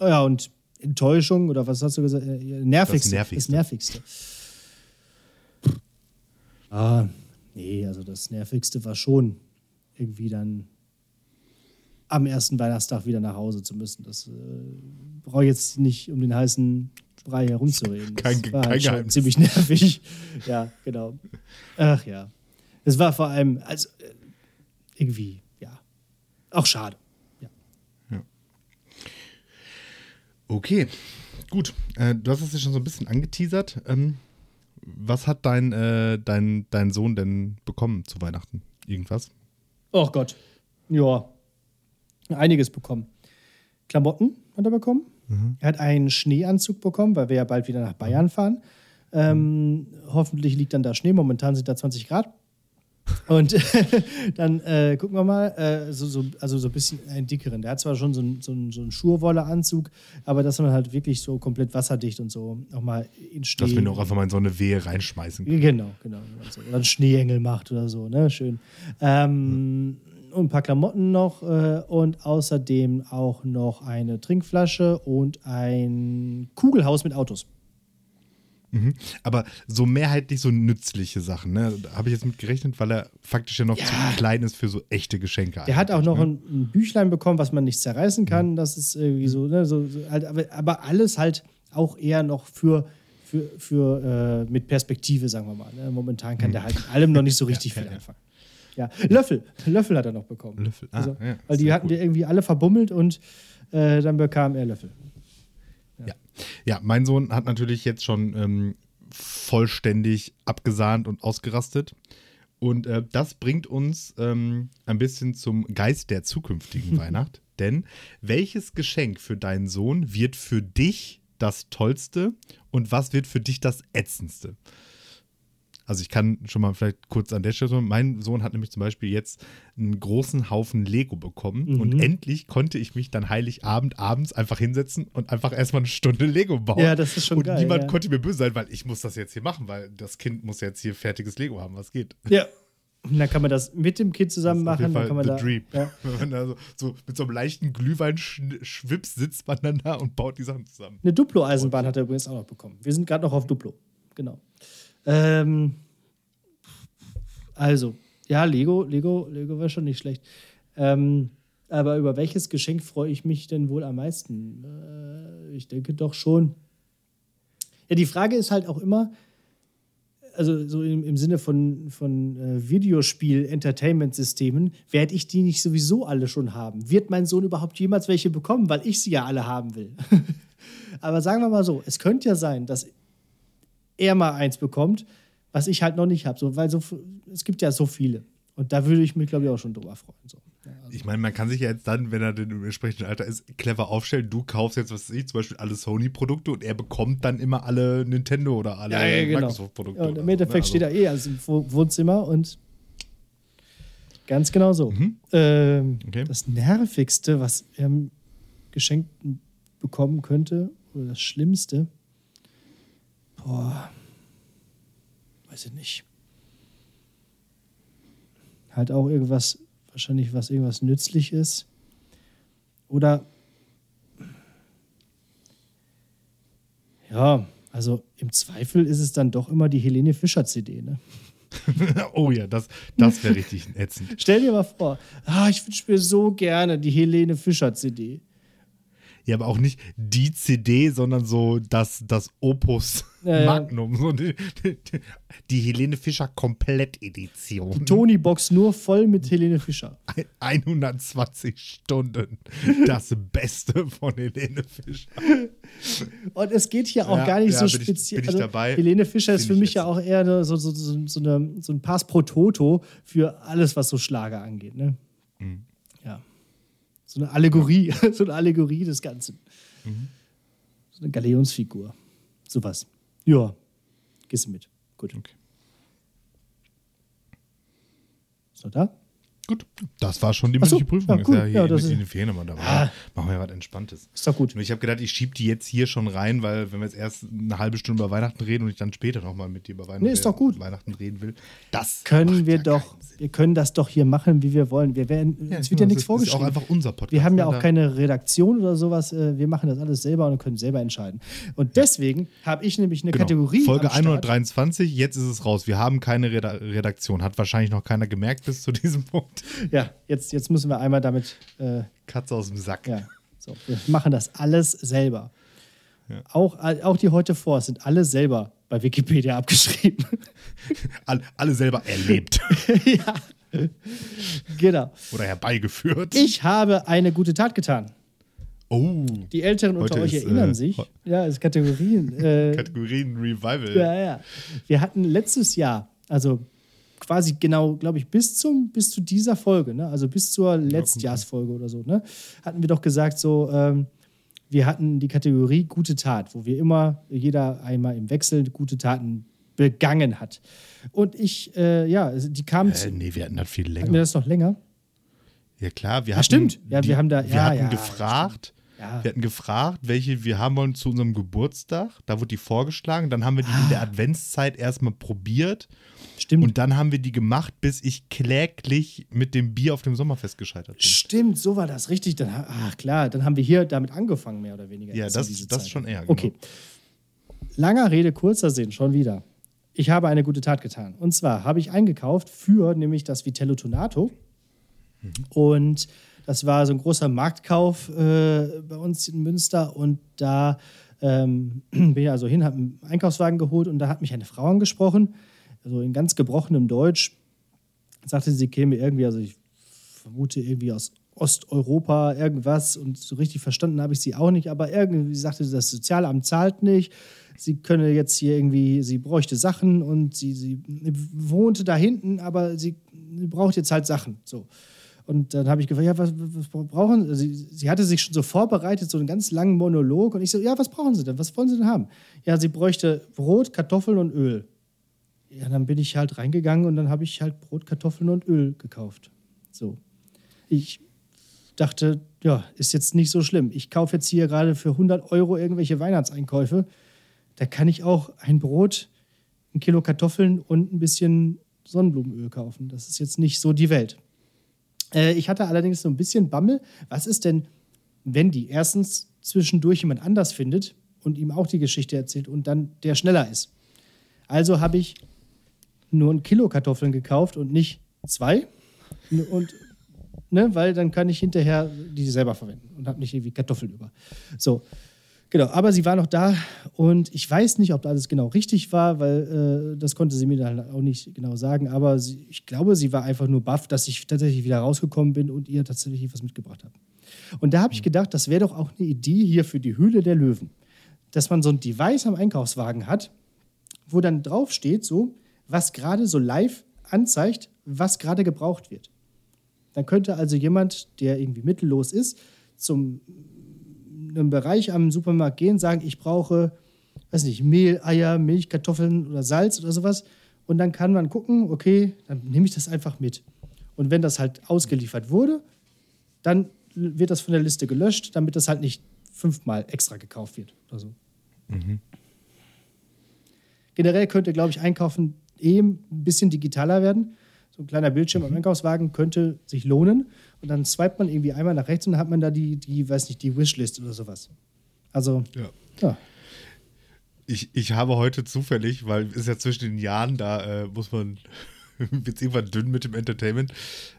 ja, und Enttäuschung oder was hast du gesagt? Äh, nervigste. Das Nervigste. Das Nervigste. Ah, nee, also das Nervigste war schon irgendwie dann am ersten Weihnachtstag wieder nach Hause zu müssen. Das äh, brauche ich jetzt nicht um den heißen frei herumzureden. Kein- das war kein halt schon Geheimnis. ziemlich [laughs] nervig. ja, genau. Ach ja. Es war vor allem, also äh, irgendwie, ja, auch schade. Ja. Okay, gut. Äh, du hast es ja schon so ein bisschen angeteasert. Ähm, was hat dein, äh, dein, dein Sohn denn bekommen zu Weihnachten? Irgendwas? Oh Gott. Ja. Einiges bekommen. Klamotten hat er bekommen. Er hat einen Schneeanzug bekommen, weil wir ja bald wieder nach Bayern fahren. Ähm, hoffentlich liegt dann da Schnee. Momentan sind da 20 Grad. Und [laughs] dann äh, gucken wir mal, äh, so, so, also so ein bisschen einen dickeren. Der hat zwar schon so einen so so einen Schurwolle-Anzug, aber dass man halt wirklich so komplett wasserdicht und so auch mal in Schnee. Dass wir auch einfach mal in so eine Wehe reinschmeißen können. Genau, genau. Also, oder einen Schneeengel macht oder so, ne? Schön. Ähm, und ein paar Klamotten noch äh, und außerdem auch noch eine Trinkflasche und ein Kugelhaus mit Autos. Mhm. Aber so mehrheitlich so nützliche Sachen, ne? Habe ich jetzt mit gerechnet, weil er faktisch ja noch Ja. zu klein ist für so echte Geschenke. Der hat auch noch ne? ein, ein Büchlein bekommen, was man nicht zerreißen kann. Das ist irgendwie so, ne? So, so halt, aber, aber alles halt auch eher noch für. Für, für äh, mit Perspektive, sagen wir mal. Ne? Momentan kann der halt mit allem noch nicht so [laughs] richtig viel anfangen. Ja, Löffel. Löffel hat er noch bekommen. Löffel, ah, also, ja, weil die hatten cool. die irgendwie alle verbummelt und äh, dann bekam er Löffel. Ja. mein Sohn hat natürlich jetzt schon ähm, vollständig abgesahnt und ausgerastet. Und äh, das bringt uns ähm, ein bisschen zum Geist der zukünftigen [laughs] Weihnacht. Denn welches Geschenk für deinen Sohn wird für dich das Tollste und was wird für dich das Ätzendste? Also ich kann schon mal vielleicht kurz an der Stelle, sagen, mein Sohn hat nämlich zum Beispiel jetzt einen großen Haufen Lego bekommen und Mhm. endlich konnte ich mich dann Heiligabend abends einfach hinsetzen und einfach erstmal eine Stunde Lego bauen. Ja, das ist schon und geil, niemand ja. konnte mir böse sein, weil ich muss das jetzt hier machen, weil das Kind muss jetzt hier fertiges Lego haben, was geht. Ja. Und dann kann man das mit dem Kind zusammen Das ist auf machen. Dann kann man the da, dream. Ja. [laughs] Wenn man da so, so mit so einem leichten Glühwein-Schwips sitzt man dann da und baut die Sachen zusammen. Eine Duplo-Eisenbahn hat er übrigens auch noch bekommen. Wir sind gerade noch auf Duplo. Genau. Ähm, also, ja, Lego, Lego, Lego war schon nicht schlecht. Ähm, aber über welches Geschenk freue ich mich denn wohl am meisten? Äh, ich denke doch schon. Ja, die Frage ist halt auch immer, also so im, im Sinne von, von äh, Videospiel-Entertainment-Systemen, werde ich die nicht sowieso alle schon haben? Wird mein Sohn überhaupt jemals welche bekommen, weil ich sie ja alle haben will? [laughs] Aber sagen wir mal so, es könnte ja sein, dass er mal eins bekommt, was ich halt noch nicht habe. So, weil so, es gibt ja so viele. Und da würde ich mich, glaube ich, auch schon drüber freuen. So. Ja, also, Ich meine, man kann sich ja jetzt dann, wenn er denn im entsprechenden Alter ist, clever aufstellen. Du kaufst jetzt, was weiß ich, zum Beispiel alle Sony-Produkte und er bekommt dann immer alle Nintendo oder alle ja, ja, genau. Microsoft-Produkte. Und im so, Endeffekt ne? steht er eh also im Wo- Wohnzimmer und ganz genau so. Mhm. Ähm, Okay. Das Nervigste, was er geschenkt bekommen könnte, oder das Schlimmste, boah, weiß ich nicht. Halt auch irgendwas, wahrscheinlich was irgendwas nützlich ist. Oder ja, also im Zweifel ist es dann doch immer die Helene Fischer CD, ne? [laughs] oh ja, das, das wäre richtig ätzend. [laughs] Stell dir mal vor, ah, ich wünsche mir so gerne die Helene Fischer CD. Ja, aber auch nicht die CD, sondern so das, das Opus Ja, ja. Magnum. So die, die, die Helene Fischer Komplettedition. Tony-Box nur voll mit Helene Fischer. [laughs] 120 Stunden. Das Beste von Helene Fischer. Und es geht hier auch Ja, gar nicht ja, so speziell. dabei. Helene Fischer ist für ich mich ja auch eher so, so, so, so, eine, so ein Pass pro Toto für alles, was so Schlager angeht. Ne? Mhm. So eine Allegorie, [laughs] so eine Allegorie des Ganzen. Mhm. So eine Galeonsfigur. Sowas. Ja. Gehst du mit. Gut. Okay. Ist noch da? Gut, das war schon die Ach so, mündliche Prüfung. ja, ist cool. ja hier Ja, in, das ist- in den Ferien immer dabei. Ah. Machen wir ja was Entspanntes. Ist doch gut. Ich habe gedacht, ich schiebe die jetzt hier schon rein, weil wenn wir jetzt erst eine halbe Stunde über Weihnachten reden und ich dann später nochmal mit dir über Weihnachten, Nee, ist doch gut. Weihnachten reden will, das Können wir ja doch, wir können das doch hier machen, wie wir wollen. Wir werden, es wird ja das nichts ist- vorgeschrieben. Ist auch einfach unser Podcast. Wir haben ja ne? auch keine Redaktion oder sowas. äh, Wir machen das alles selber und können selber entscheiden. Und deswegen habe ich nämlich eine Genau. Kategorie. Folge am Start. 123, jetzt ist es raus. Wir haben keine Reda Redaktion. Hat wahrscheinlich noch keiner gemerkt bis zu diesem [laughs] Punkt. Ja, jetzt, jetzt müssen wir einmal damit. Äh, Katze aus dem Sack. ja, so, wir machen das alles selber. Ja. Auch, auch die heute vor sind alle selber bei Wikipedia abgeschrieben. [laughs] Alle, alle selber erlebt [laughs] ja. Genau. oder herbeigeführt. Ich habe eine gute Tat getan. oh, Die Älteren unter euch ist, erinnern äh, sich. Ja, es ist Kategorien. Äh, Kategorien Revival. ja, ja. Wir hatten letztes Jahr, also quasi genau, glaube ich, bis zum bis zu dieser Folge, ne? also bis zur Letztjahrsfolge oder so, ne? hatten wir doch gesagt, so, ähm, wir hatten die Kategorie gute Tat, wo wir immer, jeder einmal im Wechsel gute Taten begangen hat. Und ich, äh, ja, die kamen, Äh, nee, wir hatten das viel hatten wir länger. das noch länger? Ja, klar, wir Ah, hatten. stimmt. Ja, wir haben da- Wir ja, hatten ja, gefragt. Ja. Wir hatten gefragt, welche wir haben wollen zu unserem Geburtstag. Da wurde die vorgeschlagen. Dann haben wir die in der Adventszeit erstmal probiert. Stimmt. Und dann haben wir die gemacht, bis ich kläglich mit dem Bier auf dem Sommerfest gescheitert bin. Stimmt, so war das richtig. Dann, ach klar, dann haben wir hier damit angefangen, mehr oder weniger. Ja, das- das Zeit. schon eher, genau. Okay. Langer Rede, kurzer Sinn, schon wieder. Ich habe eine gute Tat getan. Und zwar habe ich eingekauft für nämlich das Vitello Tonato. Mhm. Und das war so ein großer Marktkauf äh, bei uns in Münster. Und da ähm, [clears throat] bin ich also hin, habe einen Einkaufswagen geholt und da hat mich eine Frau angesprochen, also in ganz gebrochenem Deutsch. Sagte, sie käme irgendwie, also ich vermute irgendwie aus Osteuropa irgendwas und so richtig verstanden habe ich sie auch nicht, aber irgendwie sagte sie, das Sozialamt zahlt nicht. Sie könne jetzt hier irgendwie, sie bräuchte Sachen und sie, sie wohnte da hinten, aber sie, sie braucht jetzt halt Sachen. So. Und dann habe ich gefragt, ja, was, was brauchen Sie? Sie, sie hatte sich schon so vorbereitet, so einen ganz langen Monolog. Und ich so, ja, was brauchen Sie denn? Was wollen Sie denn haben? Ja, sie bräuchte Brot, Kartoffeln und Öl. Ja, dann bin ich halt reingegangen und dann habe ich halt Brot, Kartoffeln und Öl gekauft. So. Ich dachte, ja, ist jetzt nicht so schlimm. Ich kaufe jetzt hier gerade für 100 Euro irgendwelche Weihnachtseinkäufe. Da kann ich auch ein Brot, ein Kilo Kartoffeln und ein bisschen Sonnenblumenöl kaufen. Das ist jetzt nicht so die Welt. Äh, ich hatte allerdings so ein bisschen Bammel. Was ist denn, wenn die erstens zwischendurch jemand anders findet und ihm auch die Geschichte erzählt und dann der schneller ist? Also habe ich nur ein Kilo Kartoffeln gekauft und nicht zwei. Und, ne, weil dann kann ich hinterher die selber verwenden und habe nicht irgendwie Kartoffeln über. So, genau. Aber sie war noch da und ich weiß nicht, ob alles genau richtig war, weil äh, das konnte sie mir dann auch nicht genau sagen. Aber sie, ich glaube, sie war einfach nur baff, dass ich tatsächlich wieder rausgekommen bin und ihr tatsächlich was mitgebracht habe. Und da habe ich gedacht, das wäre doch auch eine Idee hier für die Höhle der Löwen. Dass man so ein Device am Einkaufswagen hat, wo dann draufsteht, so, was gerade so live anzeigt, was gerade gebraucht wird. Dann könnte also jemand, der irgendwie mittellos ist, zum einem Bereich am Supermarkt gehen, sagen, ich brauche, weiß nicht, Mehl, Eier, Milch, Kartoffeln oder Salz oder sowas. Und dann kann man gucken, okay, dann nehme ich das einfach mit. Und wenn das halt ausgeliefert wurde, dann wird das von der Liste gelöscht, damit das halt nicht fünfmal extra gekauft wird oder so. Generell könnte, glaube ich, Einkaufen eh ein bisschen digitaler werden. So ein kleiner Bildschirm am Einkaufswagen könnte sich lohnen. Und dann swipet man irgendwie einmal nach rechts und dann hat man da die, die weiß nicht, die Wishlist oder sowas. Also, Ja. ja. Ich, ich habe heute zufällig, weil ist ja zwischen den Jahren, da äh, muss man, [laughs] wird irgendwann dünn mit dem Entertainment,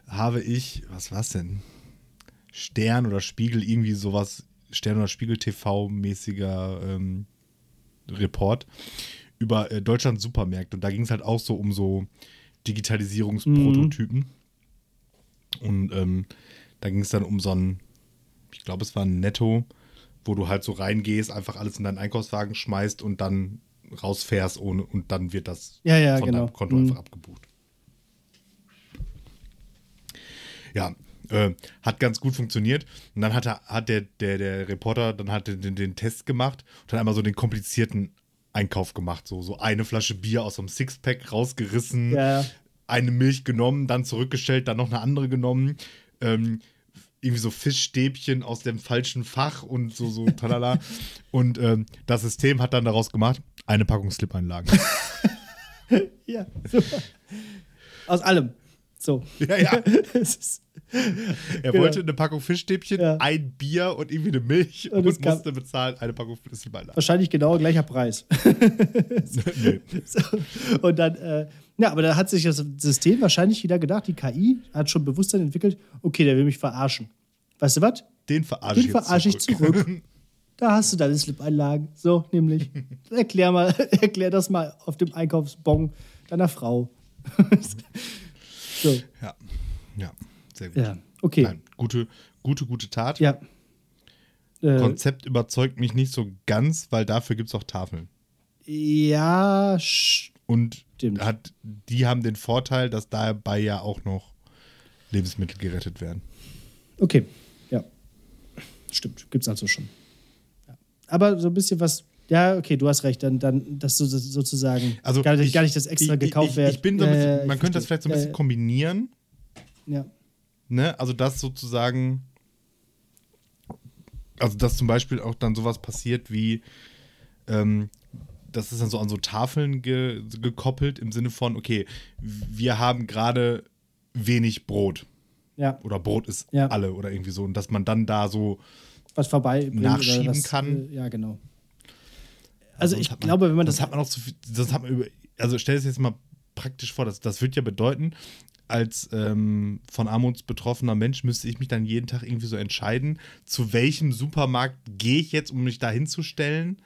habe ich, was war's denn? Stern oder Spiegel, irgendwie sowas, Stern oder Spiegel TV-mäßiger ähm, Report über äh, Deutschland Supermärkte. Und da ging es halt auch so um so Digitalisierungsprototypen. Und ähm, da ging es dann um so ein, ich glaube, es war ein Netto, wo du halt so reingehst, einfach alles in deinen Einkaufswagen schmeißt und dann rausfährst ohne und dann wird das Ja, ja, von genau. deinem Konto Mhm. einfach abgebucht. Ja, äh, hat ganz gut funktioniert. Und dann hat, er, hat der, der, der Reporter dann hat den, den Test gemacht und hat einmal so den komplizierten Einkauf gemacht. So, so eine Flasche Bier aus so einem Sixpack rausgerissen, Ja. Eine Milch genommen, dann zurückgestellt, dann noch eine andere genommen. Ähm, irgendwie so Fischstäbchen aus dem falschen Fach und so, so talala. [laughs] und ähm, das System hat dann daraus gemacht, eine Packung Slip-Einlagen. [laughs] Ja, super. Aus allem. So. ja, ja. [laughs] Ist, Er Genau. wollte eine Packung Fischstäbchen, Ja. ein Bier und irgendwie eine Milch Und und, musste bezahlen eine Packung Slip-Einlagen. wahrscheinlich genau gleicher Preis. nee. So. Und dann, äh, ja, aber da hat sich das System wahrscheinlich wieder gedacht, die KI hat schon Bewusstsein entwickelt, okay, der will mich verarschen. Weißt du was? Den verarsche ich jetzt verarsche ich zurück. [laughs] Da hast du deine Slip-Einlagen. So, nämlich. [laughs] erklär mal, [laughs] erklär das mal auf dem Einkaufsbon deiner Frau. so. Ja. Ja, sehr gut. Ja, okay. Nein, gute, gute, gute Tat. Ja. Äh, Konzept überzeugt mich nicht so ganz, weil dafür gibt es auch Tafeln. Ja, und hat, die haben den Vorteil, dass dabei ja auch noch Lebensmittel gerettet werden. Okay, ja. Stimmt, gibt es also schon. Ja. Aber so ein bisschen was ja, okay, du hast recht, dann, dann dass du sozusagen also gar, ich, gar nicht das extra ich, gekauft wird. Ich, ich bin so bisschen, äh, man könnte das vielleicht so ein bisschen äh, kombinieren. Ja. Ne? Also, dass sozusagen, also, dass zum Beispiel auch dann sowas passiert wie, ähm, das ist dann so an so Tafeln ge gekoppelt im Sinne von, okay, wir haben gerade wenig Brot. Ja. Oder Brot ist ja. alle oder irgendwie so. Und dass man dann da so was vorbei nachschieben was, kann. Äh, ja, genau. Also, ich glaube, wenn man das. Hat man auch so viel, das hat man über, also stell es jetzt mal praktisch vor, das, das wird ja bedeuten, als ähm, von Armut betroffener Mensch müsste ich mich dann jeden Tag irgendwie so entscheiden, zu welchem Supermarkt gehe ich jetzt, um mich da hinzustellen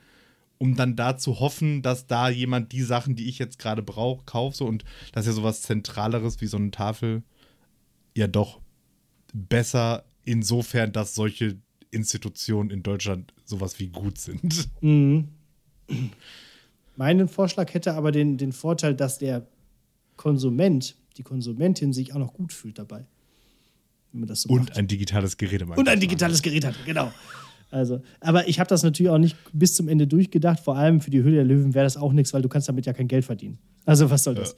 um dann da zu hoffen, dass da jemand die Sachen, die ich jetzt gerade brauche, kauft. So. Und das ist ja sowas Zentraleres wie so eine Tafel ja doch besser insofern, dass solche Institutionen in Deutschland sowas wie gut sind. Mhm. Mein Vorschlag hätte aber den, den Vorteil, dass der Konsument, die Konsumentin sich auch noch gut fühlt dabei. Wenn man das so Und macht. ein digitales Gerät im Und ein digitales Gerät hat, genau. Also, aber ich habe das natürlich auch nicht bis zum Ende durchgedacht. Vor allem für die Höhle der Löwen wäre das auch nichts, weil du kannst damit ja kein Geld verdienen. Also was soll das?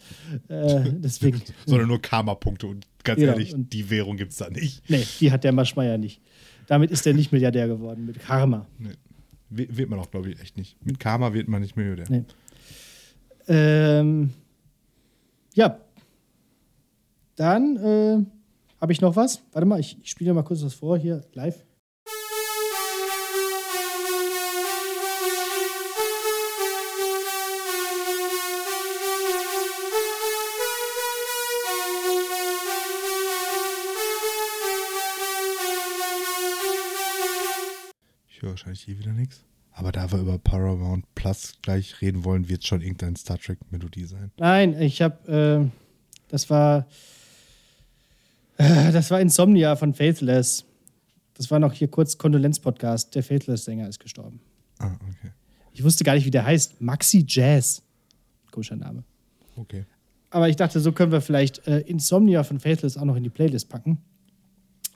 Ja. Äh, deswegen. [laughs] Sondern nur Karma-Punkte und ganz genau. ehrlich, und die Währung gibt es da nicht. Nee, die hat der Maschmeyer nicht. Damit ist er nicht Milliardär geworden, mit Karma. Nee. Wird man auch, glaube ich, echt nicht. Mit Karma wird man nicht Milliardär. Nee. Ähm, ja. Dann äh, habe ich noch was. Warte mal, ich, ich spiele mal kurz was vor hier live. Wahrscheinlich hier wieder nichts. Aber da wir über Paramount Plus gleich reden wollen, wird es schon irgendeine Star Trek-Melodie sein. Nein, ich habe, äh, das war, äh, das war Insomnia von Faithless. Das war noch hier kurz Kondolenz-Podcast. Der Faithless-Sänger ist gestorben. Ah, okay. Ich wusste gar nicht, wie der heißt. Maxi Jazz. Komischer Name. Okay. Aber ich dachte, so können wir vielleicht äh, Insomnia von Faithless auch noch in die Playlist packen.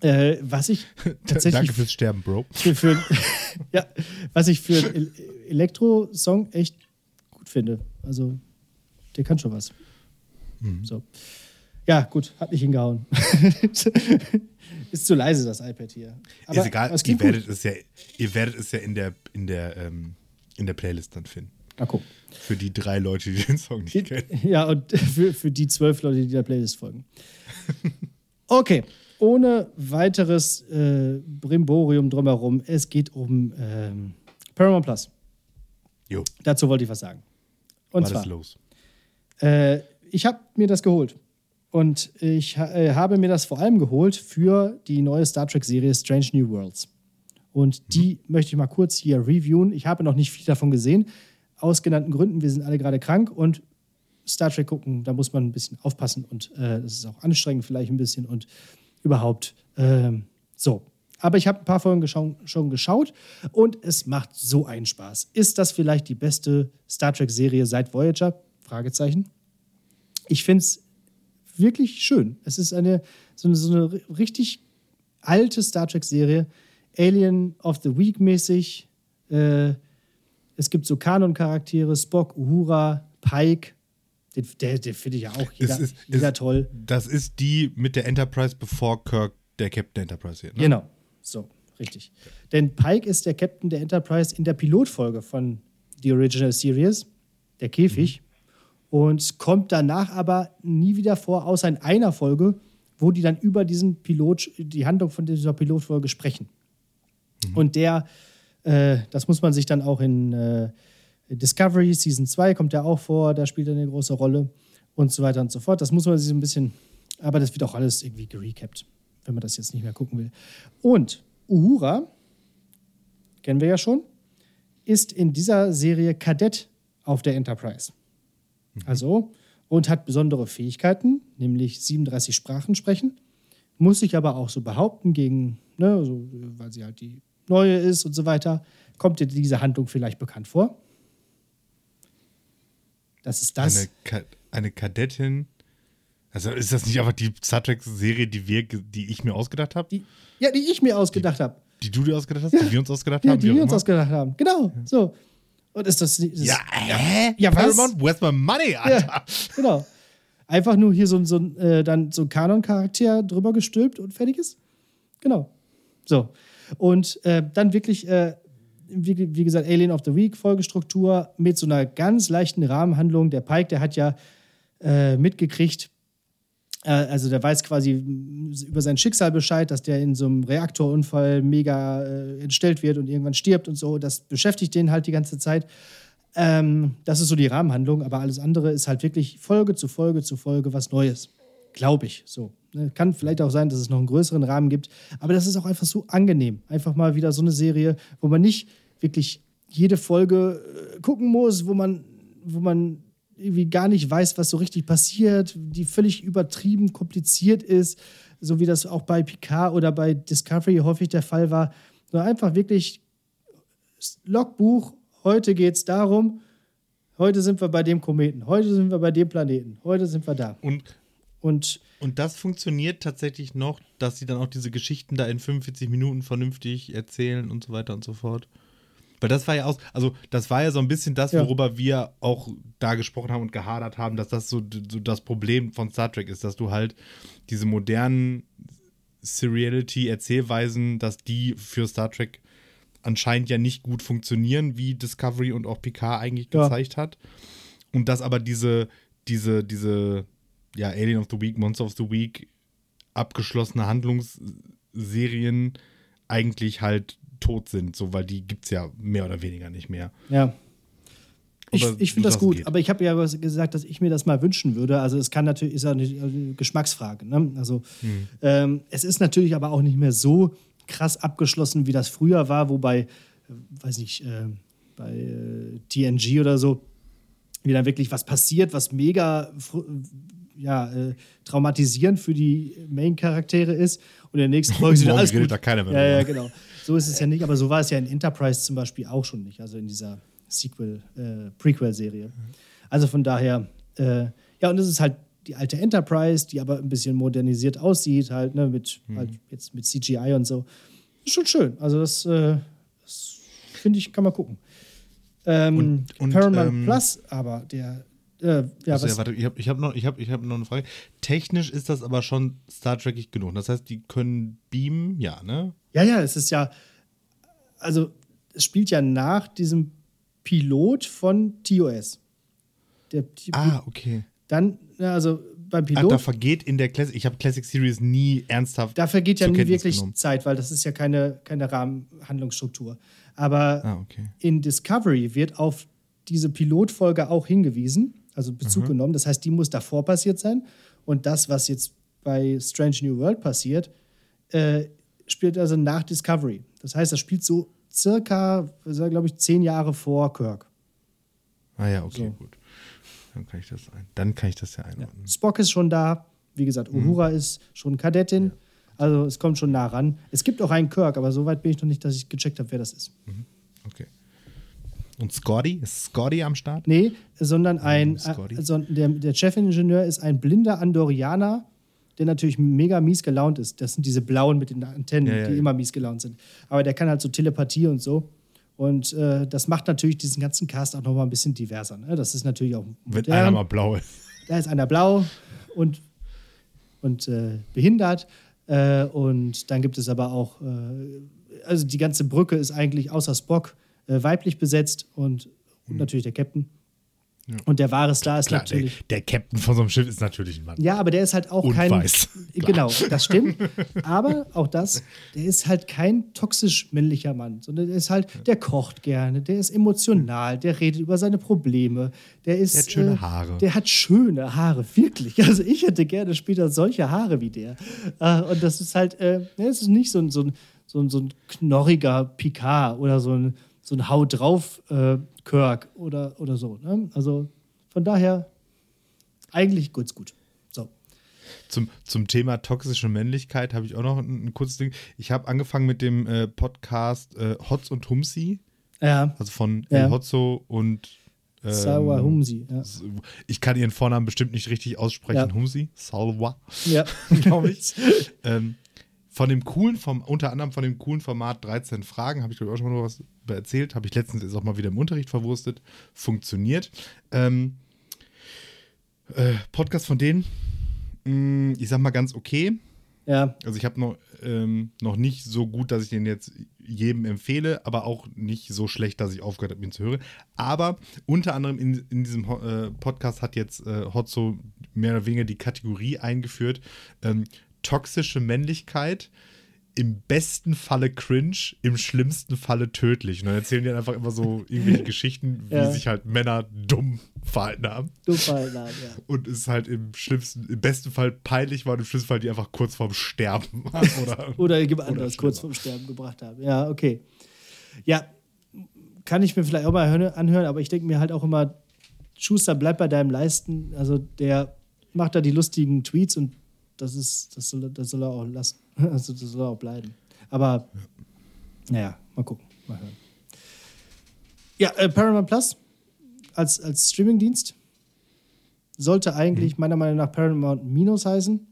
Äh, was ich [laughs] tatsächlich. Danke fürs Sterben, Bro. Für, für, [laughs] ja, was ich für einen Elektro-Song echt gut finde. Also, der kann schon was. Mhm. So. Ja, gut, hat nicht hingehauen. [laughs] ist zu leise, das iPad hier. Aber ist egal, ihr werdet, es ja, ihr werdet es ja in der, in der, ähm, in der Playlist dann finden. Ah, guck. Für die drei Leute, die den Song nicht kennen. Ja, und für, für die zwölf Leute, die der Playlist folgen. Okay ohne weiteres äh, Brimborium drumherum. Es geht um ähm, Paramount Plus. Jo. Dazu wollte ich was sagen. Und was zwar, ist los? Äh, ich habe mir das geholt. Und ich äh, habe mir das vor allem geholt für die neue Star Trek-Serie Strange New Worlds. Und die mhm. möchte ich mal kurz hier reviewen. Ich habe noch nicht viel davon gesehen. Aus genannten Gründen, wir sind alle gerade krank und Star Trek gucken, da muss man ein bisschen aufpassen und äh, das ist auch anstrengend vielleicht ein bisschen und überhaupt ähm, so. Aber ich habe ein paar Folgen geschau schon geschaut und es macht so einen Spaß. Ist das vielleicht die beste Star Trek-Serie seit Voyager? Fragezeichen. Ich finde es wirklich schön. Es ist eine so, eine so eine richtig alte Star Trek-Serie, Alien of the Week mäßig. Äh, es gibt so Kanon-Charaktere, Spock, Uhura, Pike, den, der, der finde ich ja auch jeder, ist, jeder ist, toll. Das ist die mit der Enterprise, bevor Kirk der Captain der Enterprise wird. Ne? Genau, so, richtig. Denn Pike ist der Captain der Enterprise in der Pilotfolge von The Original Series, der Käfig, mhm. und kommt danach aber nie wieder vor, außer in einer Folge, wo die dann über diesen Pilot, die Handlung von dieser Pilotfolge sprechen. Mhm. Und der, äh, das muss man sich dann auch in. Äh, Discovery Season 2 kommt ja auch vor, da spielt er eine große Rolle und so weiter und so fort. Das muss man sich ein bisschen, aber das wird auch alles irgendwie gerecapt, wenn man das jetzt nicht mehr gucken will. Und Uhura kennen wir ja schon, ist in dieser Serie Kadett auf der Enterprise. Also, und hat besondere Fähigkeiten, nämlich 37 Sprachen sprechen, muss sich aber auch so behaupten gegen, ne, so, weil sie halt die neue ist und so weiter. Kommt dir diese Handlung vielleicht bekannt vor? Das ist das. Eine, Ka eine Kadettin. Also ist das nicht einfach die Star Trek-Serie, die, wir, die ich mir ausgedacht habe? Ja, die ich mir ausgedacht habe. Die du dir ausgedacht hast, die wir uns ausgedacht Ja, haben? die wir uns immer? ausgedacht haben. Genau, so. Und ist das, das Ja, hä? Ja, was? Paramount, where's my money, Alter? Ja, genau. Einfach nur hier so, so, ein, äh, dann so ein Kanon-Charakter drüber gestülpt und fertig ist. Genau. So. Und äh, dann wirklich, äh, wie, wie gesagt, Alien of the Week, Folgestruktur mit so einer ganz leichten Rahmenhandlung. Der Pike, der hat ja äh, mitgekriegt, äh, also der weiß quasi über sein Schicksal Bescheid, dass der in so einem Reaktorunfall mega äh, entstellt wird und irgendwann stirbt und so. Das beschäftigt den halt die ganze Zeit. Ähm, das ist so die Rahmenhandlung, aber alles andere ist halt wirklich Folge zu Folge zu Folge was Neues. Glaube ich. So. Ne, Kann vielleicht auch sein, dass es noch einen größeren Rahmen gibt, aber das ist auch einfach so angenehm. Einfach mal wieder so eine Serie, wo man nicht wirklich jede Folge äh, gucken muss, wo man, wo man irgendwie gar nicht weiß, was so richtig passiert, die völlig übertrieben kompliziert ist, so wie das auch bei Picard oder bei Discovery häufig der Fall war. Sondern einfach wirklich Logbuch, heute geht es darum, heute sind wir bei dem Kometen, heute sind wir bei dem Planeten, heute sind wir da. Und, Und und das funktioniert tatsächlich noch, dass sie dann auch diese Geschichten da in 45 Minuten vernünftig erzählen und so weiter und so fort. Weil das war ja auch, also das war ja so ein bisschen das, Ja. worüber wir auch da gesprochen haben und gehadert haben, dass das so, so das Problem von Star Trek ist, dass du halt diese modernen Seriality-Erzählweisen, dass die für Star Trek anscheinend ja nicht gut funktionieren, wie Discovery und auch Picard eigentlich Ja. gezeigt hat. Und dass aber diese, diese, diese, ja, Alien of the Week, Monster of the Week, abgeschlossene Handlungsserien eigentlich halt tot sind, so weil die gibt es ja mehr oder weniger nicht mehr. ja. Ich, ich finde das gut, geht. aber ich habe ja was gesagt, dass ich mir das mal wünschen würde. Also es kann natürlich, ist ja eine Geschmacksfrage. Ne? Also Hm. ähm, es ist natürlich aber auch nicht mehr so krass abgeschlossen, wie das früher war, wobei, äh, weiß nicht, äh, bei äh, TNG oder so, wie dann wirklich was passiert, was mega ja, äh, traumatisierend für die Main-Charaktere ist. Und in der nächsten Folge sind Morgen alles gut. da keiner mehr ja, ja, genau. So ist es ja nicht, aber so war es ja in Enterprise zum Beispiel auch schon nicht, also in dieser Sequel, äh, Prequel-Serie. Also von daher, äh, ja, und es ist halt die alte Enterprise, die aber ein bisschen modernisiert aussieht, halt, ne, mit, Mhm. halt jetzt mit CGI und so. Ist schon schön. Also das, äh, das finde ich, kann man gucken. Ähm, Und- und, Paramount ähm, Plus, aber der, äh, ja, Also, ja, warte, ich habe ich hab noch, ich hab, ich hab noch eine Frage. Technisch ist das aber schon Star Trekig genug. Das heißt, die können beamen, ja, ne? Ja, ja, es ist ja, also es spielt ja nach diesem Pilot von TOS. Der, Ah, okay. Dann, also beim Ah, Pilot, da da, vergeht in der Classic, ich habe Classic Series nie ernsthaft. vergeht ja nie Kenntnis wirklich genommen. Zeit, weil das ist ja keine, keine Rahmenhandlungsstruktur. Aber Ah, okay. in Discovery wird auf diese Pilotfolge auch hingewiesen, also Mhm. Bezug genommen. Das heißt, die muss davor passiert sein. Und das, was jetzt bei Strange New World passiert, äh, spielt also nach Discovery. Das heißt, das spielt so circa, glaube ich, zehn Jahre vor Kirk. Ah ja, okay, So. gut. Dann kann ich das ein. Dann kann ich das ja Ja. einordnen. Spock ist schon da. Wie gesagt, Mhm. Uhura ist schon Kadettin. Also es kommt schon nah ran. Es gibt auch einen Kirk, aber so weit bin ich noch nicht, dass ich gecheckt habe, wer das ist. Okay. Und Scotty? Ist Scotty am Start? Nee, sondern ein, äh, so, der, der Chefingenieur ist ein blinder Andorianer, der natürlich mega mies gelaunt ist. Das sind diese blauen mit den Antennen, Ja, ja, die ja. immer mies gelaunt sind. Aber der kann halt so Telepathie und so. Und äh, das macht natürlich diesen ganzen Cast auch noch mal ein bisschen diverser. Ne? Das ist natürlich auch Wenn einer mal blau ist. [laughs] Da ist einer blau und, und äh, behindert. Äh, und dann gibt es aber auch, äh, also die ganze Brücke ist eigentlich außer Spock weiblich besetzt und, und natürlich der Captain. Und der wahre Star ist Klar, der, natürlich. der Captain von so einem Schiff ist natürlich ein Mann. Ja, aber der ist halt auch Und kein. weiß. [laughs] Genau, das stimmt. [laughs] Aber auch das, der ist halt kein toxisch männlicher Mann, sondern der ist halt, der kocht gerne, der ist emotional, der redet über seine Probleme, der ist. Der hat schöne äh, Haare. Der hat schöne Haare, wirklich. Also ich hätte gerne später solche Haare wie der. Äh, und das ist halt, äh, ne, es ist nicht so ein, so ein, so, ein- so ein knorriger Picard oder so ein, so ein Haut drauf äh, Kirk oder, oder so. Ne? Also von daher eigentlich ganz gut. So. Zum, zum Thema toxische Männlichkeit habe ich auch noch ein, ein kurzes Ding. Ich habe angefangen mit dem äh, Podcast äh, Hotz und Humsi, Ja, also von Ja. El Hotzo und ähm, Sawa Humsi. Ja. Ich kann ihren Vornamen bestimmt nicht richtig aussprechen. Ja. Humsi, Salwa, ja. [laughs] glaube ich. [laughs] ähm, von dem coolen, vom, unter anderem von dem coolen Format 13 Fragen, habe ich glaube ich auch schon mal was über erzählt, habe ich letztens jetzt auch mal wieder im Unterricht verwurstet. Funktioniert. Ähm, äh, Podcast von denen, mh, ich sag mal ganz okay. ja. Also ich habe noch, ähm, noch nicht so gut, dass ich den jetzt jedem empfehle, aber auch nicht so schlecht, dass ich aufgehört habe, ihn zu hören. Aber unter anderem in, in diesem äh, Podcast hat jetzt äh, Hotzo mehr oder weniger die Kategorie eingeführt, ähm, toxische Männlichkeit, im besten Falle cringe, im schlimmsten Falle tödlich. Und dann erzählen die dann einfach immer so irgendwelche [laughs] Geschichten, wie Ja. sich halt Männer dumm verhalten haben. Du Fallen haben, ja. [laughs] Und es halt im schlimmsten, im besten Fall peinlich war und im schlimmsten Fall die einfach kurz vorm Sterben waren. [laughs] Oder, Oder jemand anderes kurz vorm Sterben gebracht haben. Ja, okay. Ja, kann ich mir vielleicht auch mal hör- anhören, aber ich denke mir halt auch immer, Schuster, bleib bei deinem Leisten. Also der macht da die lustigen Tweets und das ist, das soll, das soll er auch lassen. [laughs] Also das soll er auch bleiben. Aber naja, mal gucken, mal hören. Ja, äh, Paramount Plus als, als Streamingdienst sollte eigentlich meiner Meinung nach Paramount Minus heißen.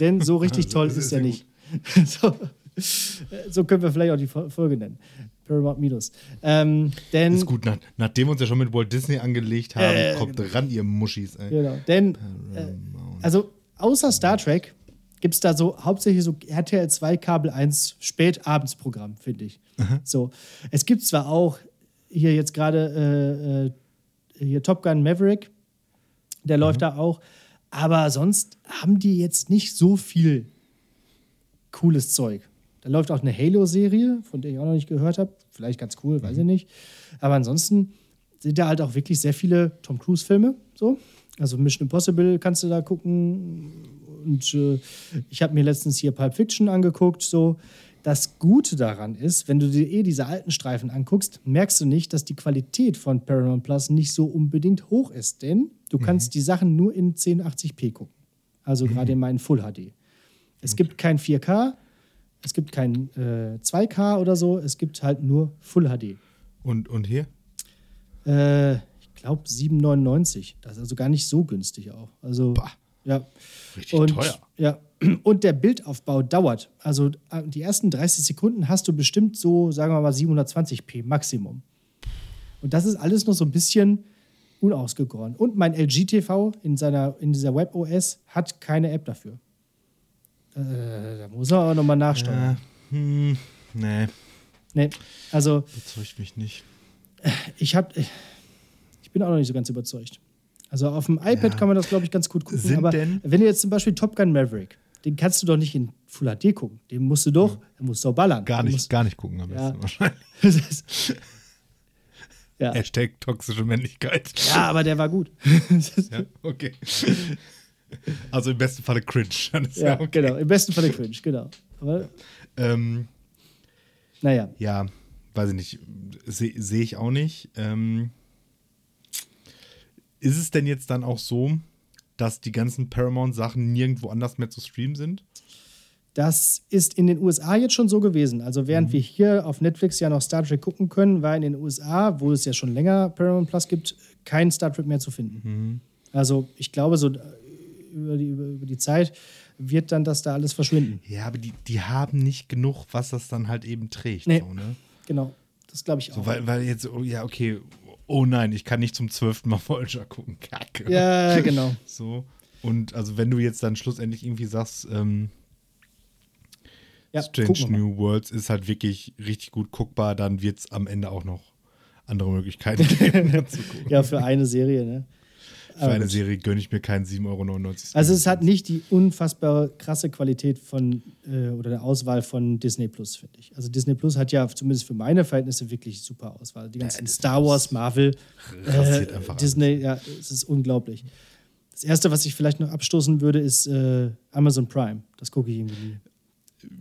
Denn so richtig Also, [laughs] toll ist er nicht. [laughs] so, äh, so können wir vielleicht auch die Fol- Folge nennen. Paramount Minus. Ähm, denn, ist gut, nach, nachdem wir uns ja schon mit Walt Disney angelegt haben, Äh, kommt ran, ihr Muschis. Ey. genau, denn äh, also außer Star Trek gibt es da so hauptsächlich so RTL 2 Kabel 1 Spätabendsprogramm, finde ich. So, es gibt zwar auch hier jetzt gerade äh, äh, hier Top Gun Maverick, der läuft da auch, aber sonst haben die jetzt nicht so viel cooles Zeug. Da läuft auch eine Halo-Serie, von der ich auch noch nicht gehört habe. Vielleicht ganz cool, weiß ich nicht. Aber ansonsten sind da halt auch wirklich sehr viele Tom Cruise-Filme. So. Also Mission Impossible kannst du da gucken. Und äh, ich habe mir letztens hier Pulp Fiction angeguckt. So. Das Gute daran ist, wenn du dir eh diese alten Streifen anguckst, merkst du nicht, dass die Qualität von Paramount Plus nicht so unbedingt hoch ist. Denn du kannst die Sachen nur in 1080p gucken. Also gerade in meinen Full HD. Es gibt kein 4K, es gibt kein äh, 2K oder so, es gibt halt nur Full HD. Und, und hier? Äh, glaube 7,99. Das ist also gar nicht so günstig auch. Also, Bah. ja. Richtig Und, teuer. Ja. [clears throat] Und der Bildaufbau dauert. Also äh, die ersten 30 Sekunden hast du bestimmt so, sagen wir mal, 720p Maximum. Und das ist alles noch so ein bisschen unausgegoren. Und mein LG TV in, seiner, in dieser WebOS hat keine App dafür. Äh, da muss er auch nochmal nachsteuern. Hm, nee, Nee, also überzeugt mich nicht. ich habe, ich bin auch noch nicht so ganz überzeugt. Also auf dem iPad Ja. kann man das, glaube ich, ganz gut gucken. Sind aber denn- wenn du jetzt zum Beispiel Top Gun Maverick, den kannst du doch nicht in Full HD gucken. Den musst du doch, den musst du doch ballern. Gar nicht, musst- gar nicht gucken am besten Ja. [laughs] wahrscheinlich. Das ist- [laughs] ja. Hashtag toxische Männlichkeit. ja, aber der war gut. [laughs] Ja, okay. Also im besten Falle cringe. Ja, ja, okay. genau. Im besten Fall cringe, genau. Aber Ähm, naja. ja, weiß ich nicht. Sehe seh ich auch nicht. Ähm, ist es denn jetzt dann auch so, dass die ganzen Paramount-Sachen nirgendwo anders mehr zu streamen sind? Das ist in den USA jetzt schon so gewesen. Also während wir hier auf Netflix ja noch Star Trek gucken können, war in den USA, wo es ja schon länger Paramount Plus gibt, kein Star Trek mehr zu finden. Also ich glaube, so äh, über die, über, über die Zeit wird dann das da alles verschwinden. Ja, aber die, die haben nicht genug, was das dann halt eben trägt. Nee. So, ne? Genau, das glaube ich auch. so, weil, weil jetzt, oh, ja, okay, oh nein, ich kann nicht zum zwölften Mal Voyager gucken. Kacke. ja, genau. So. Und also wenn du jetzt dann schlussendlich irgendwie sagst, ähm, Ja, Strange. New Worlds ist halt wirklich richtig gut guckbar, dann wird es am Ende auch noch andere Möglichkeiten [laughs] geben, [laughs] zu gucken. Ja, für eine Serie, ne? Für eine Serie gönne ich mir keinen 7,99 Euro. Also es hat nicht die unfassbar krasse Qualität von äh, oder eine Auswahl von Disney Plus, finde ich. Also Disney Plus hat ja zumindest für meine Verhältnisse wirklich super Auswahl. Die ganzen Star Wars, Marvel, äh, einfach an. Disney, ja, es ist unglaublich. Das erste, was ich vielleicht noch abstoßen würde, ist äh, Amazon Prime. Das gucke ich irgendwie nie.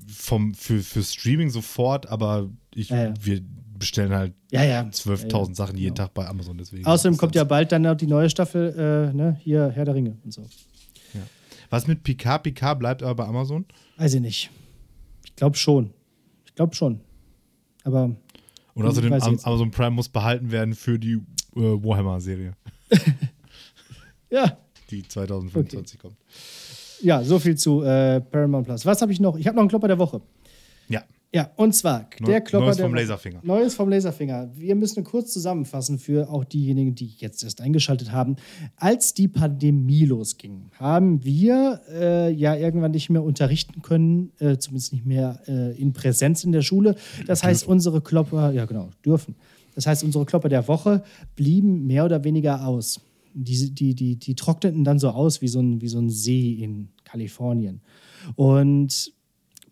vom, für, für Streaming sofort, aber ich, Ja, ja. wir bestellen halt Ja, ja. 12.000 Ja, ja. Sachen jeden Genau. Tag bei Amazon. Deswegen Außerdem kommt ja bald dann noch die neue Staffel, äh, ne, hier Herr der Ringe und so. Was mit Picard? Picard bleibt aber bei Amazon? Weiß ich nicht. Ich glaube schon. Ich glaube schon. Aber Und außerdem nicht. Amazon Prime muss behalten werden für die äh, Warhammer-Serie, [laughs] ja, die 2025 kommt. ja, so viel zu äh, Paramount Plus. Was habe ich noch? Ich habe noch einen Klopper der Woche. Ja, Ja, und zwar der Klopper Neues vom. Laserfinger. Neues vom Laserfinger. Wir müssen kurz zusammenfassen für auch diejenigen, die jetzt erst eingeschaltet haben. Als die Pandemie losging, haben wir äh, ja irgendwann nicht mehr unterrichten können, äh, zumindest nicht mehr äh, in Präsenz in der Schule. Das heißt, unsere Klopper, ja genau, dürfen. Das heißt, unsere Klopper der Woche blieben mehr oder weniger aus. Die, die, die, die trockneten dann so aus wie so ein, wie so ein See in Kalifornien. Und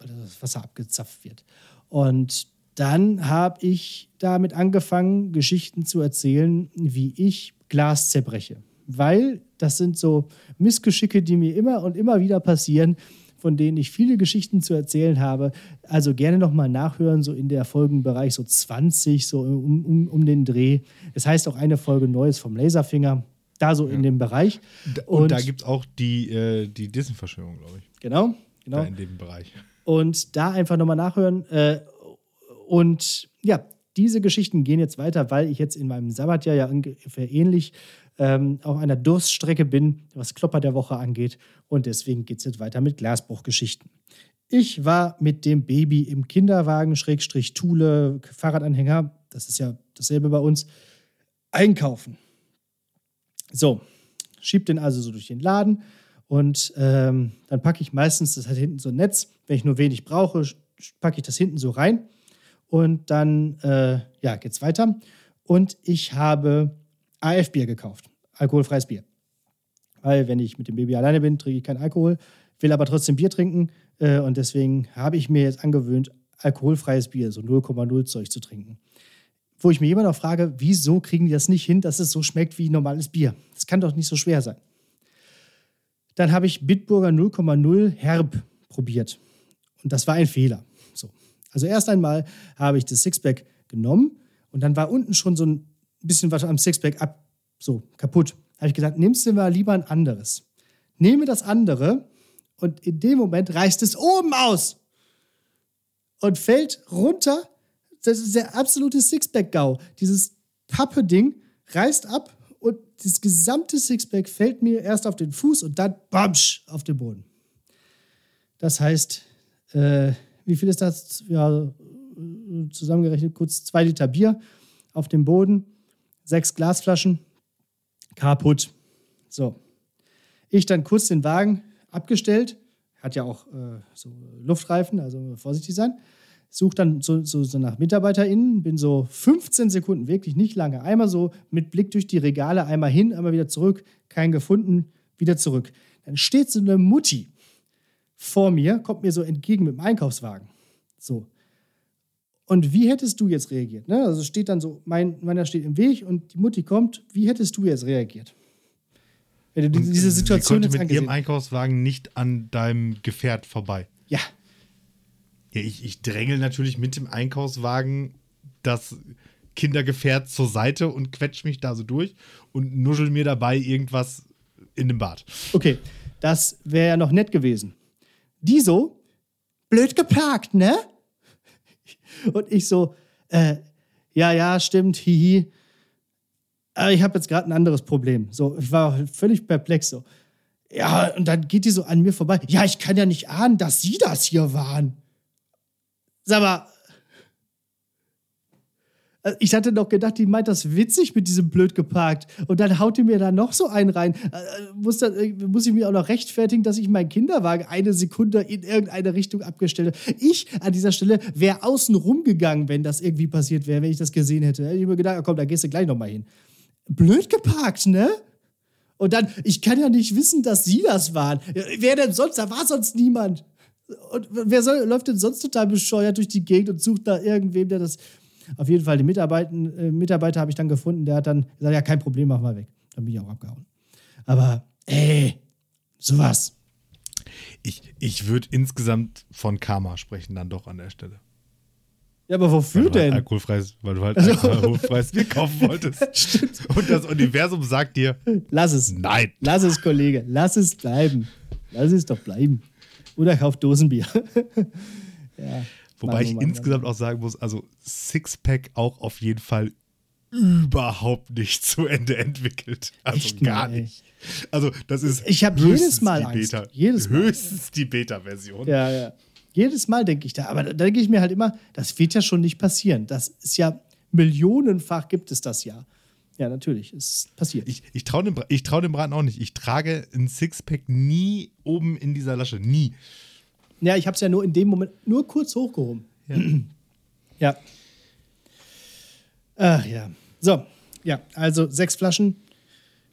das Wasser abgezapft wird. Und dann habe ich damit angefangen, Geschichten zu erzählen, wie ich Glas zerbreche. Weil das sind so Missgeschicke, die mir immer und immer wieder passieren, von denen ich viele Geschichten zu erzählen habe. Also gerne nochmal nachhören, so in der Folgenbereich so 20, so um, um, um den Dreh. Das heißt auch eine Folge Neues vom Laserfinger, da so in dem Bereich. D- Und, da gibt es auch die, äh, die Disney-Verschwörung, glaube ich. Genau, genau. Da in dem Bereich. Und da einfach nochmal nachhören. Äh, und ja, diese Geschichten gehen jetzt weiter, weil ich jetzt in meinem Sabbatjahr ja ungefähr ähnlich ähm, auf einer Durststrecke bin, was Klopper der Woche angeht. Und deswegen geht es jetzt weiter mit Glasbruchgeschichten. Ich war mit dem Baby im Kinderwagen, Schrägstrich Thule, Fahrradanhänger, das ist ja dasselbe bei uns, einkaufen. So, schieb den also so durch den Laden und ähm, dann packe ich meistens, das hat hinten so ein Netz, wenn ich nur wenig brauche, packe ich das hinten so rein und dann äh, ja, geht's weiter. Und ich habe AF-Bier gekauft, alkoholfreies Bier. Weil wenn ich mit dem Baby alleine bin, trinke ich keinen Alkohol, will aber trotzdem Bier trinken äh, und deswegen habe ich mir jetzt angewöhnt, alkoholfreies Bier, so 0,0 Zeug zu trinken wo ich mir immer noch frage, wieso kriegen die das nicht hin, dass es so schmeckt wie normales Bier? Das kann doch nicht so schwer sein. Dann habe ich Bitburger 0,0 herb probiert. Und das war ein Fehler. So. Also erst einmal habe ich das Sixpack genommen und dann war unten schon so ein bisschen was am Sixpack ab, so kaputt. Habe ich gesagt, nimmst du mal lieber ein anderes. Nehme das andere und in dem Moment reißt es oben aus und fällt runter. Das ist der absolute Sixpack-Gau. Dieses Pappe-Ding reißt ab und das gesamte Sixpack fällt mir erst auf den Fuß und dann bamsch auf den Boden. Das heißt, äh, wie viel ist das? Ja, zusammengerechnet kurz zwei Liter Bier auf dem Boden, sechs Glasflaschen, kaputt. So. Ich dann kurz den Wagen abgestellt, hat ja auch äh, so Luftreifen, also vorsichtig sein. Suche dann so, so, so nach MitarbeiterInnen, bin so 15 Sekunden, wirklich nicht lange. Einmal so mit Blick durch die Regale, einmal hin, einmal wieder zurück, keinen gefunden, wieder zurück. Dann steht so eine Mutti vor mir, kommt mir so entgegen mit dem Einkaufswagen. So. Und wie hättest du jetzt reagiert? Ne? Also steht dann so, mein, meiner steht im Weg und die Mutti kommt. Wie hättest du jetzt reagiert? Wenn du Und diese Situation sie jetzt konnte mit angesehen ihrem Einkaufswagen nicht an deinem Gefährt vorbei. Ja, Ja, ich, ich drängel natürlich mit dem Einkaufswagen das Kindergefährt zur Seite und quetsch mich da so durch und nuschel mir dabei irgendwas in den Bart. okay. Das wäre ja noch nett gewesen. Die so, blöd geparkt, ne? Und ich so, äh, ja, ja, stimmt, hihi. Aber ich habe jetzt gerade ein anderes Problem. So, ich war völlig perplex so. Ja, und dann geht die so an mir vorbei. Ja, ich kann ja nicht ahnen, dass Sie das hier waren. Sag mal. äh, Ich hatte doch gedacht, die meint das witzig mit diesem blöd geparkt. Und dann haut die mir da noch so einen rein. Äh, Muss, dann, äh, muss ich mir auch noch rechtfertigen, dass ich meinen Kinderwagen eine Sekunde in irgendeine Richtung abgestellt habe. Ich an dieser Stelle wäre außen rumgegangen, wenn das irgendwie passiert wäre, wenn ich das gesehen hätte. Ich mir gedacht, komm, da gehst du gleich nochmal hin. Blöd geparkt, ne? Und dann, ich kann ja nicht wissen, dass sie das waren. Wer denn sonst? Da war sonst niemand. Und wer soll, läuft denn sonst total bescheuert durch die Gegend und sucht da irgendwem, der das. Auf jeden Fall, den Mitarbeiter, äh, Mitarbeiter habe ich dann gefunden, der hat dann gesagt: Ja, kein Problem, mach mal weg. Dann bin ich auch abgehauen. Aber, ey, sowas. Ich, ich würde insgesamt von Karma sprechen, dann doch an der Stelle. Ja, aber wofür weil halt denn? alkoholfreies, weil du halt alkoholfreies Bier kaufen wolltest. [laughs] Und das Universum sagt dir, Lass es. nein. Lass es, Kollege. Lass es bleiben. Lass es doch bleiben. Oder kauf Dosenbier. [laughs] ja. Wobei Mann, ich Mann, insgesamt auch sagen muss, also Sixpack auch auf jeden Fall überhaupt nicht zu Ende entwickelt. Also Echt gar ey. nicht. Also das ist Ich hab höchstens jedes Mal die Angst. Beta, Jedes Mal. höchstens die Beta-Version. Ja, ja. Jedes Mal denke ich da. Aber da denke ich mir halt immer, das wird ja schon nicht passieren. Das ist ja millionenfach gibt es das ja. Ja, natürlich. Es passiert. Ich, ich traue dem, ich trau dem Braten auch nicht. Ich trage ein Sixpack nie oben in dieser Lasche. Nie. Ja, ich habe es ja nur in dem Moment nur kurz hochgehoben. Ja. [clears throat] Ja. Ach ja. So, ja, also sechs Flaschen,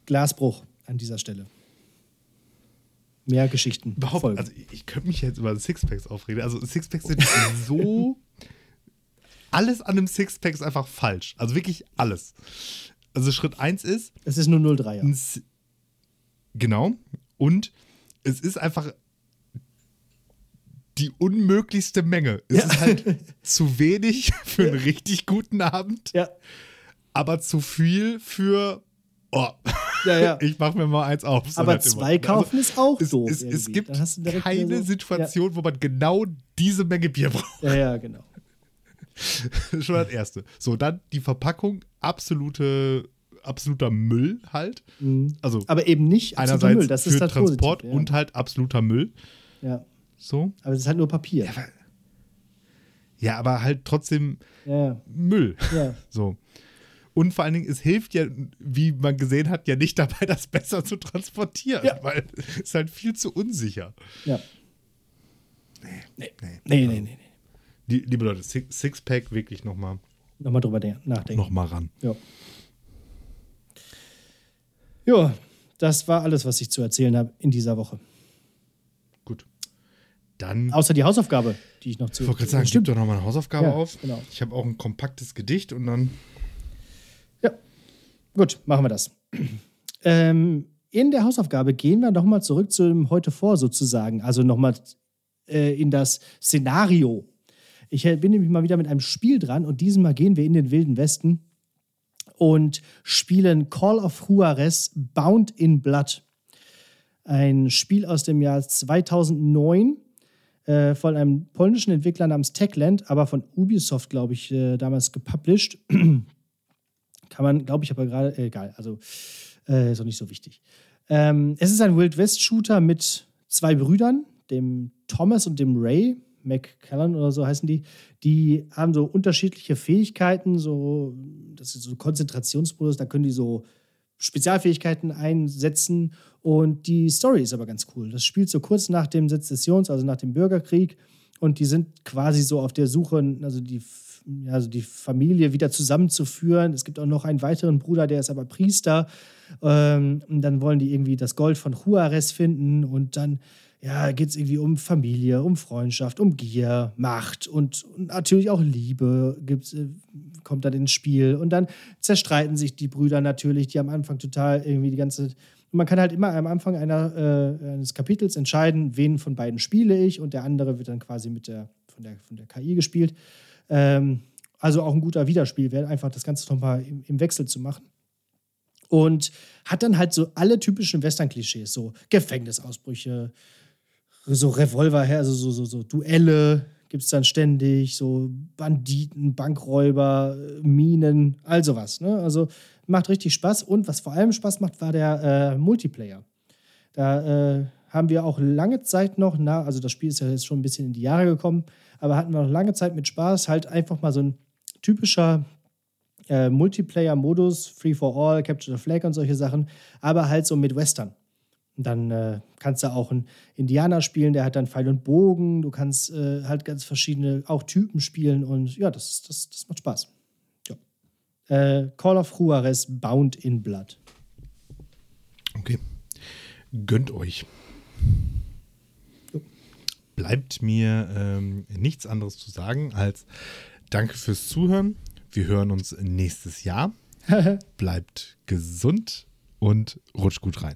Glasbruch an dieser Stelle. Mehr Geschichten. Überhaupt, folgen. also ich, könnte mich jetzt über Sixpacks aufregen. Also Sixpacks sind [laughs] so. Alles an einem Sixpack ist einfach falsch. Also wirklich alles. Also Schritt 1 ist, es ist nur 03er. ein S- genau. Und es ist einfach die unmöglichste Menge. Es Ja. ist halt [laughs] zu wenig für einen richtig guten Abend, Ja, aber zu viel für. Oh, ja, ja. ich mach mir mal eins auf. so Aber halt immer. zwei kaufen ist auch es, doof. es, es gibt keine so- Situation, wo man genau diese Menge Bier braucht. Ja, ja, genau. [laughs] Schon das Erste. So, dann die Verpackung, absolute, absoluter Müll halt. Mhm. Also Aber eben nicht einerseits Müll. Das für ist das Transport Positive, ja. und halt absoluter Müll. Ja, So. aber es ist halt nur Papier. Ja, aber, ja, aber halt trotzdem Ja, Müll. ja. [laughs] So. Und vor allen Dingen, es hilft ja, wie man gesehen hat, ja nicht dabei, das besser zu transportieren, Ja. weil es ist halt viel zu unsicher. ja. Nee. Nee, nee, nee, nee. Die, liebe Leute, Six- Sixpack wirklich nochmal Nochmal drüber de- nachdenken. noch mal ran. Ja. Ja, das war alles, was ich zu erzählen habe in dieser Woche. Gut. Dann, Außer die Hausaufgabe, die ich noch zu. ich wollte gerade sagen, gib Stimmt. doch nochmal eine Hausaufgabe Ja, auf. genau. Ich habe auch ein kompaktes Gedicht und dann. Ja. Gut, machen wir das. Ähm, in der Hausaufgabe gehen wir nochmal zurück zu dem heute vor sozusagen. Also nochmal äh, in das Szenario. Ich bin nämlich mal wieder mit einem Spiel dran und diesmal gehen wir in den Wilden Westen und spielen Call of Juarez Bound in Blood. Ein Spiel aus dem Jahr 2009 äh, von einem polnischen Entwickler namens Techland, aber von Ubisoft, glaube ich, äh, damals gepublished. [clears throat] Kann man, glaube ich, aber gerade, äh, egal, also äh, ist auch nicht so wichtig. Ähm, es ist ein Wild West Shooter mit zwei Brüdern, dem Thomas und dem Ray, McCallan oder so heißen die. Die haben so unterschiedliche Fähigkeiten, so, das ist so Konzentrationsmodus, da können die so Spezialfähigkeiten einsetzen und die Story ist aber ganz cool. Das spielt so kurz nach dem Sezessions-, also nach dem Bürgerkrieg und die sind quasi so auf der Suche, also die, also die Familie wieder zusammenzuführen. Es gibt auch noch einen weiteren Bruder, der ist aber Priester. Ähm, und dann wollen die irgendwie das Gold von Juarez finden und dann ja, geht es irgendwie um Familie, um Freundschaft, um Gier, Macht und, natürlich auch Liebe gibt's, äh, kommt dann ins Spiel. Und dann zerstreiten sich die Brüder natürlich, die am Anfang total irgendwie die ganze. Man kann halt immer am Anfang einer, äh, eines Kapitels entscheiden, wen von beiden spiele ich und der andere wird dann quasi mit der, von, der, von der KI gespielt. Ähm, also auch ein guter Wiederspielwert, einfach das Ganze nochmal im, im Wechsel zu machen. Und hat dann halt so alle typischen Western-Klischees, so Gefängnisausbrüche, so Revolver her, also so, so, so Duelle gibt es dann ständig, so Banditen, Bankräuber, äh, Minen, all sowas. Ne? Also macht richtig Spaß. Und was vor allem Spaß macht, war der äh, Multiplayer. Da äh, haben wir auch lange Zeit noch, na, also das Spiel ist ja jetzt schon ein bisschen in die Jahre gekommen, aber hatten wir noch lange Zeit mit Spaß, halt einfach mal so ein typischer äh, Multiplayer-Modus, Free for All, Capture the Flag und solche Sachen, aber halt so mit Western. Dann äh, kannst du auch einen Indianer spielen, der hat dann Pfeil und Bogen. Du kannst äh, halt ganz verschiedene auch Typen spielen und ja, das, das, das macht Spaß. Ja. Äh, Call of Juarez Bound in Blood. Okay. Gönnt euch. Bleibt mir ähm, nichts anderes zu sagen als Danke fürs Zuhören. Wir hören uns nächstes Jahr. [laughs] Bleibt gesund und rutscht gut rein.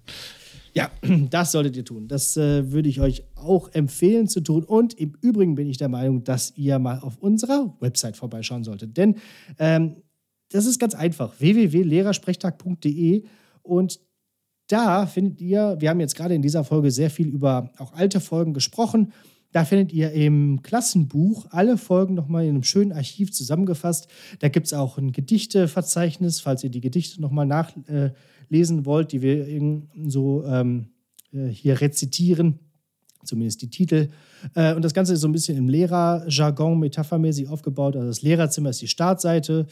Ja, [clears throat] das solltet ihr tun. Das äh, würde ich euch auch empfehlen zu tun. Und im Übrigen bin ich der Meinung, dass ihr mal auf unserer Website vorbeischauen solltet. Denn ähm, das ist ganz einfach: www.lehrersprechtag.de. Und da findet ihr, wir haben jetzt gerade in dieser Folge sehr viel über auch alte Folgen gesprochen. Da findet ihr im Klassenbuch alle Folgen nochmal in einem schönen Archiv zusammengefasst. Da gibt es auch ein Gedichteverzeichnis, falls ihr die Gedichte nochmal nachlesen wollt, die wir so ähm, äh, hier rezitieren, zumindest die Titel. Äh, und das Ganze ist so ein bisschen im Lehrerjargon metaphermäßig aufgebaut. Also das Lehrerzimmer ist die Startseite,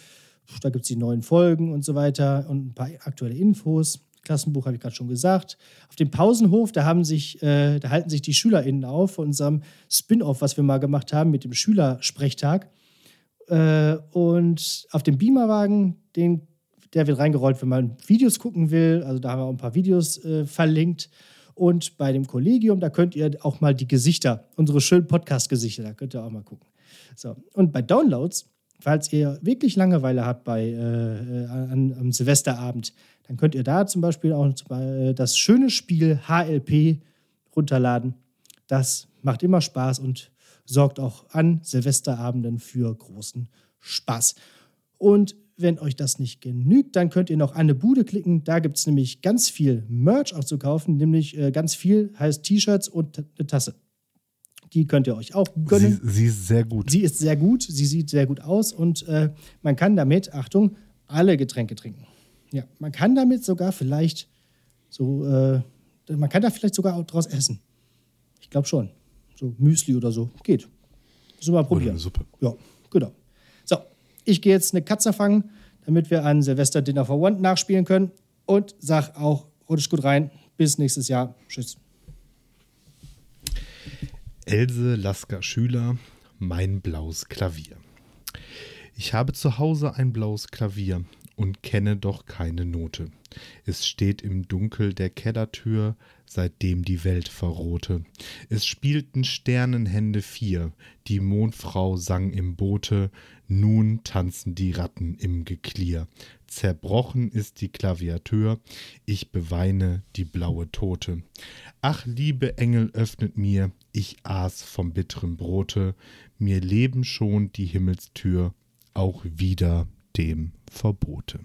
da gibt es die neuen Folgen und so weiter und ein paar aktuelle Infos. Klassenbuch habe ich gerade schon gesagt. Auf dem Pausenhof, da haben sich, äh, da halten sich die SchülerInnen auf von unserem Spin-off, was wir mal gemacht haben mit dem Schülersprechtag. Und auf dem Beamerwagen, den, der wird reingerollt, wenn man Videos gucken will. Also da haben wir auch ein paar Videos äh, verlinkt. Und bei dem Kollegium, da könnt ihr auch mal die Gesichter, unsere schönen Podcast-Gesichter, da könnt ihr auch mal gucken. So. Und bei Downloads, falls ihr wirklich Langeweile habt bei, äh, äh an, am Silvesterabend, dann könnt ihr da zum Beispiel auch das schöne Spiel HLP runterladen. Das macht immer Spaß und sorgt auch an Silvesterabenden für großen Spaß. Und wenn euch das nicht genügt, dann könnt ihr noch an eine Bude klicken. Da gibt es nämlich ganz viel Merch auch zu kaufen, nämlich äh, ganz viel heißt T-Shirts und eine Tasse. Die könnt ihr euch auch gönnen. Sie, sie, ist sehr gut. Sie ist sehr gut, sie sieht sehr gut aus und äh, man kann damit, Achtung, alle Getränke trinken. Ja, man kann damit sogar vielleicht so, äh, man kann da vielleicht sogar auch draus essen. Ich glaube schon. So Müsli oder so. Geht. Müssen wir mal probieren. Oder eine Suppe. Ja, genau. Ich gehe jetzt eine Katze fangen, damit wir ein Silvester Dinner for One nachspielen können. Und sag auch, rutsch gut rein. Bis nächstes Jahr. Tschüss. Else Lasker Schüler, mein blaues Klavier. Ich habe zu Hause ein blaues Klavier und kenne doch keine Note. Es steht im Dunkel der Kellertür, seitdem die Welt verrohte. Es spielten Sternenhände vier, die Mondfrau sang im Boote, nun tanzen die Ratten im Geklier. Zerbrochen ist die Klaviatur, ich beweine die blaue Tote. Ach, liebe Engel, öffnet mir, ich aß vom bitteren Brote, mir leben schon die Himmelstür, auch wieder dem Verbote.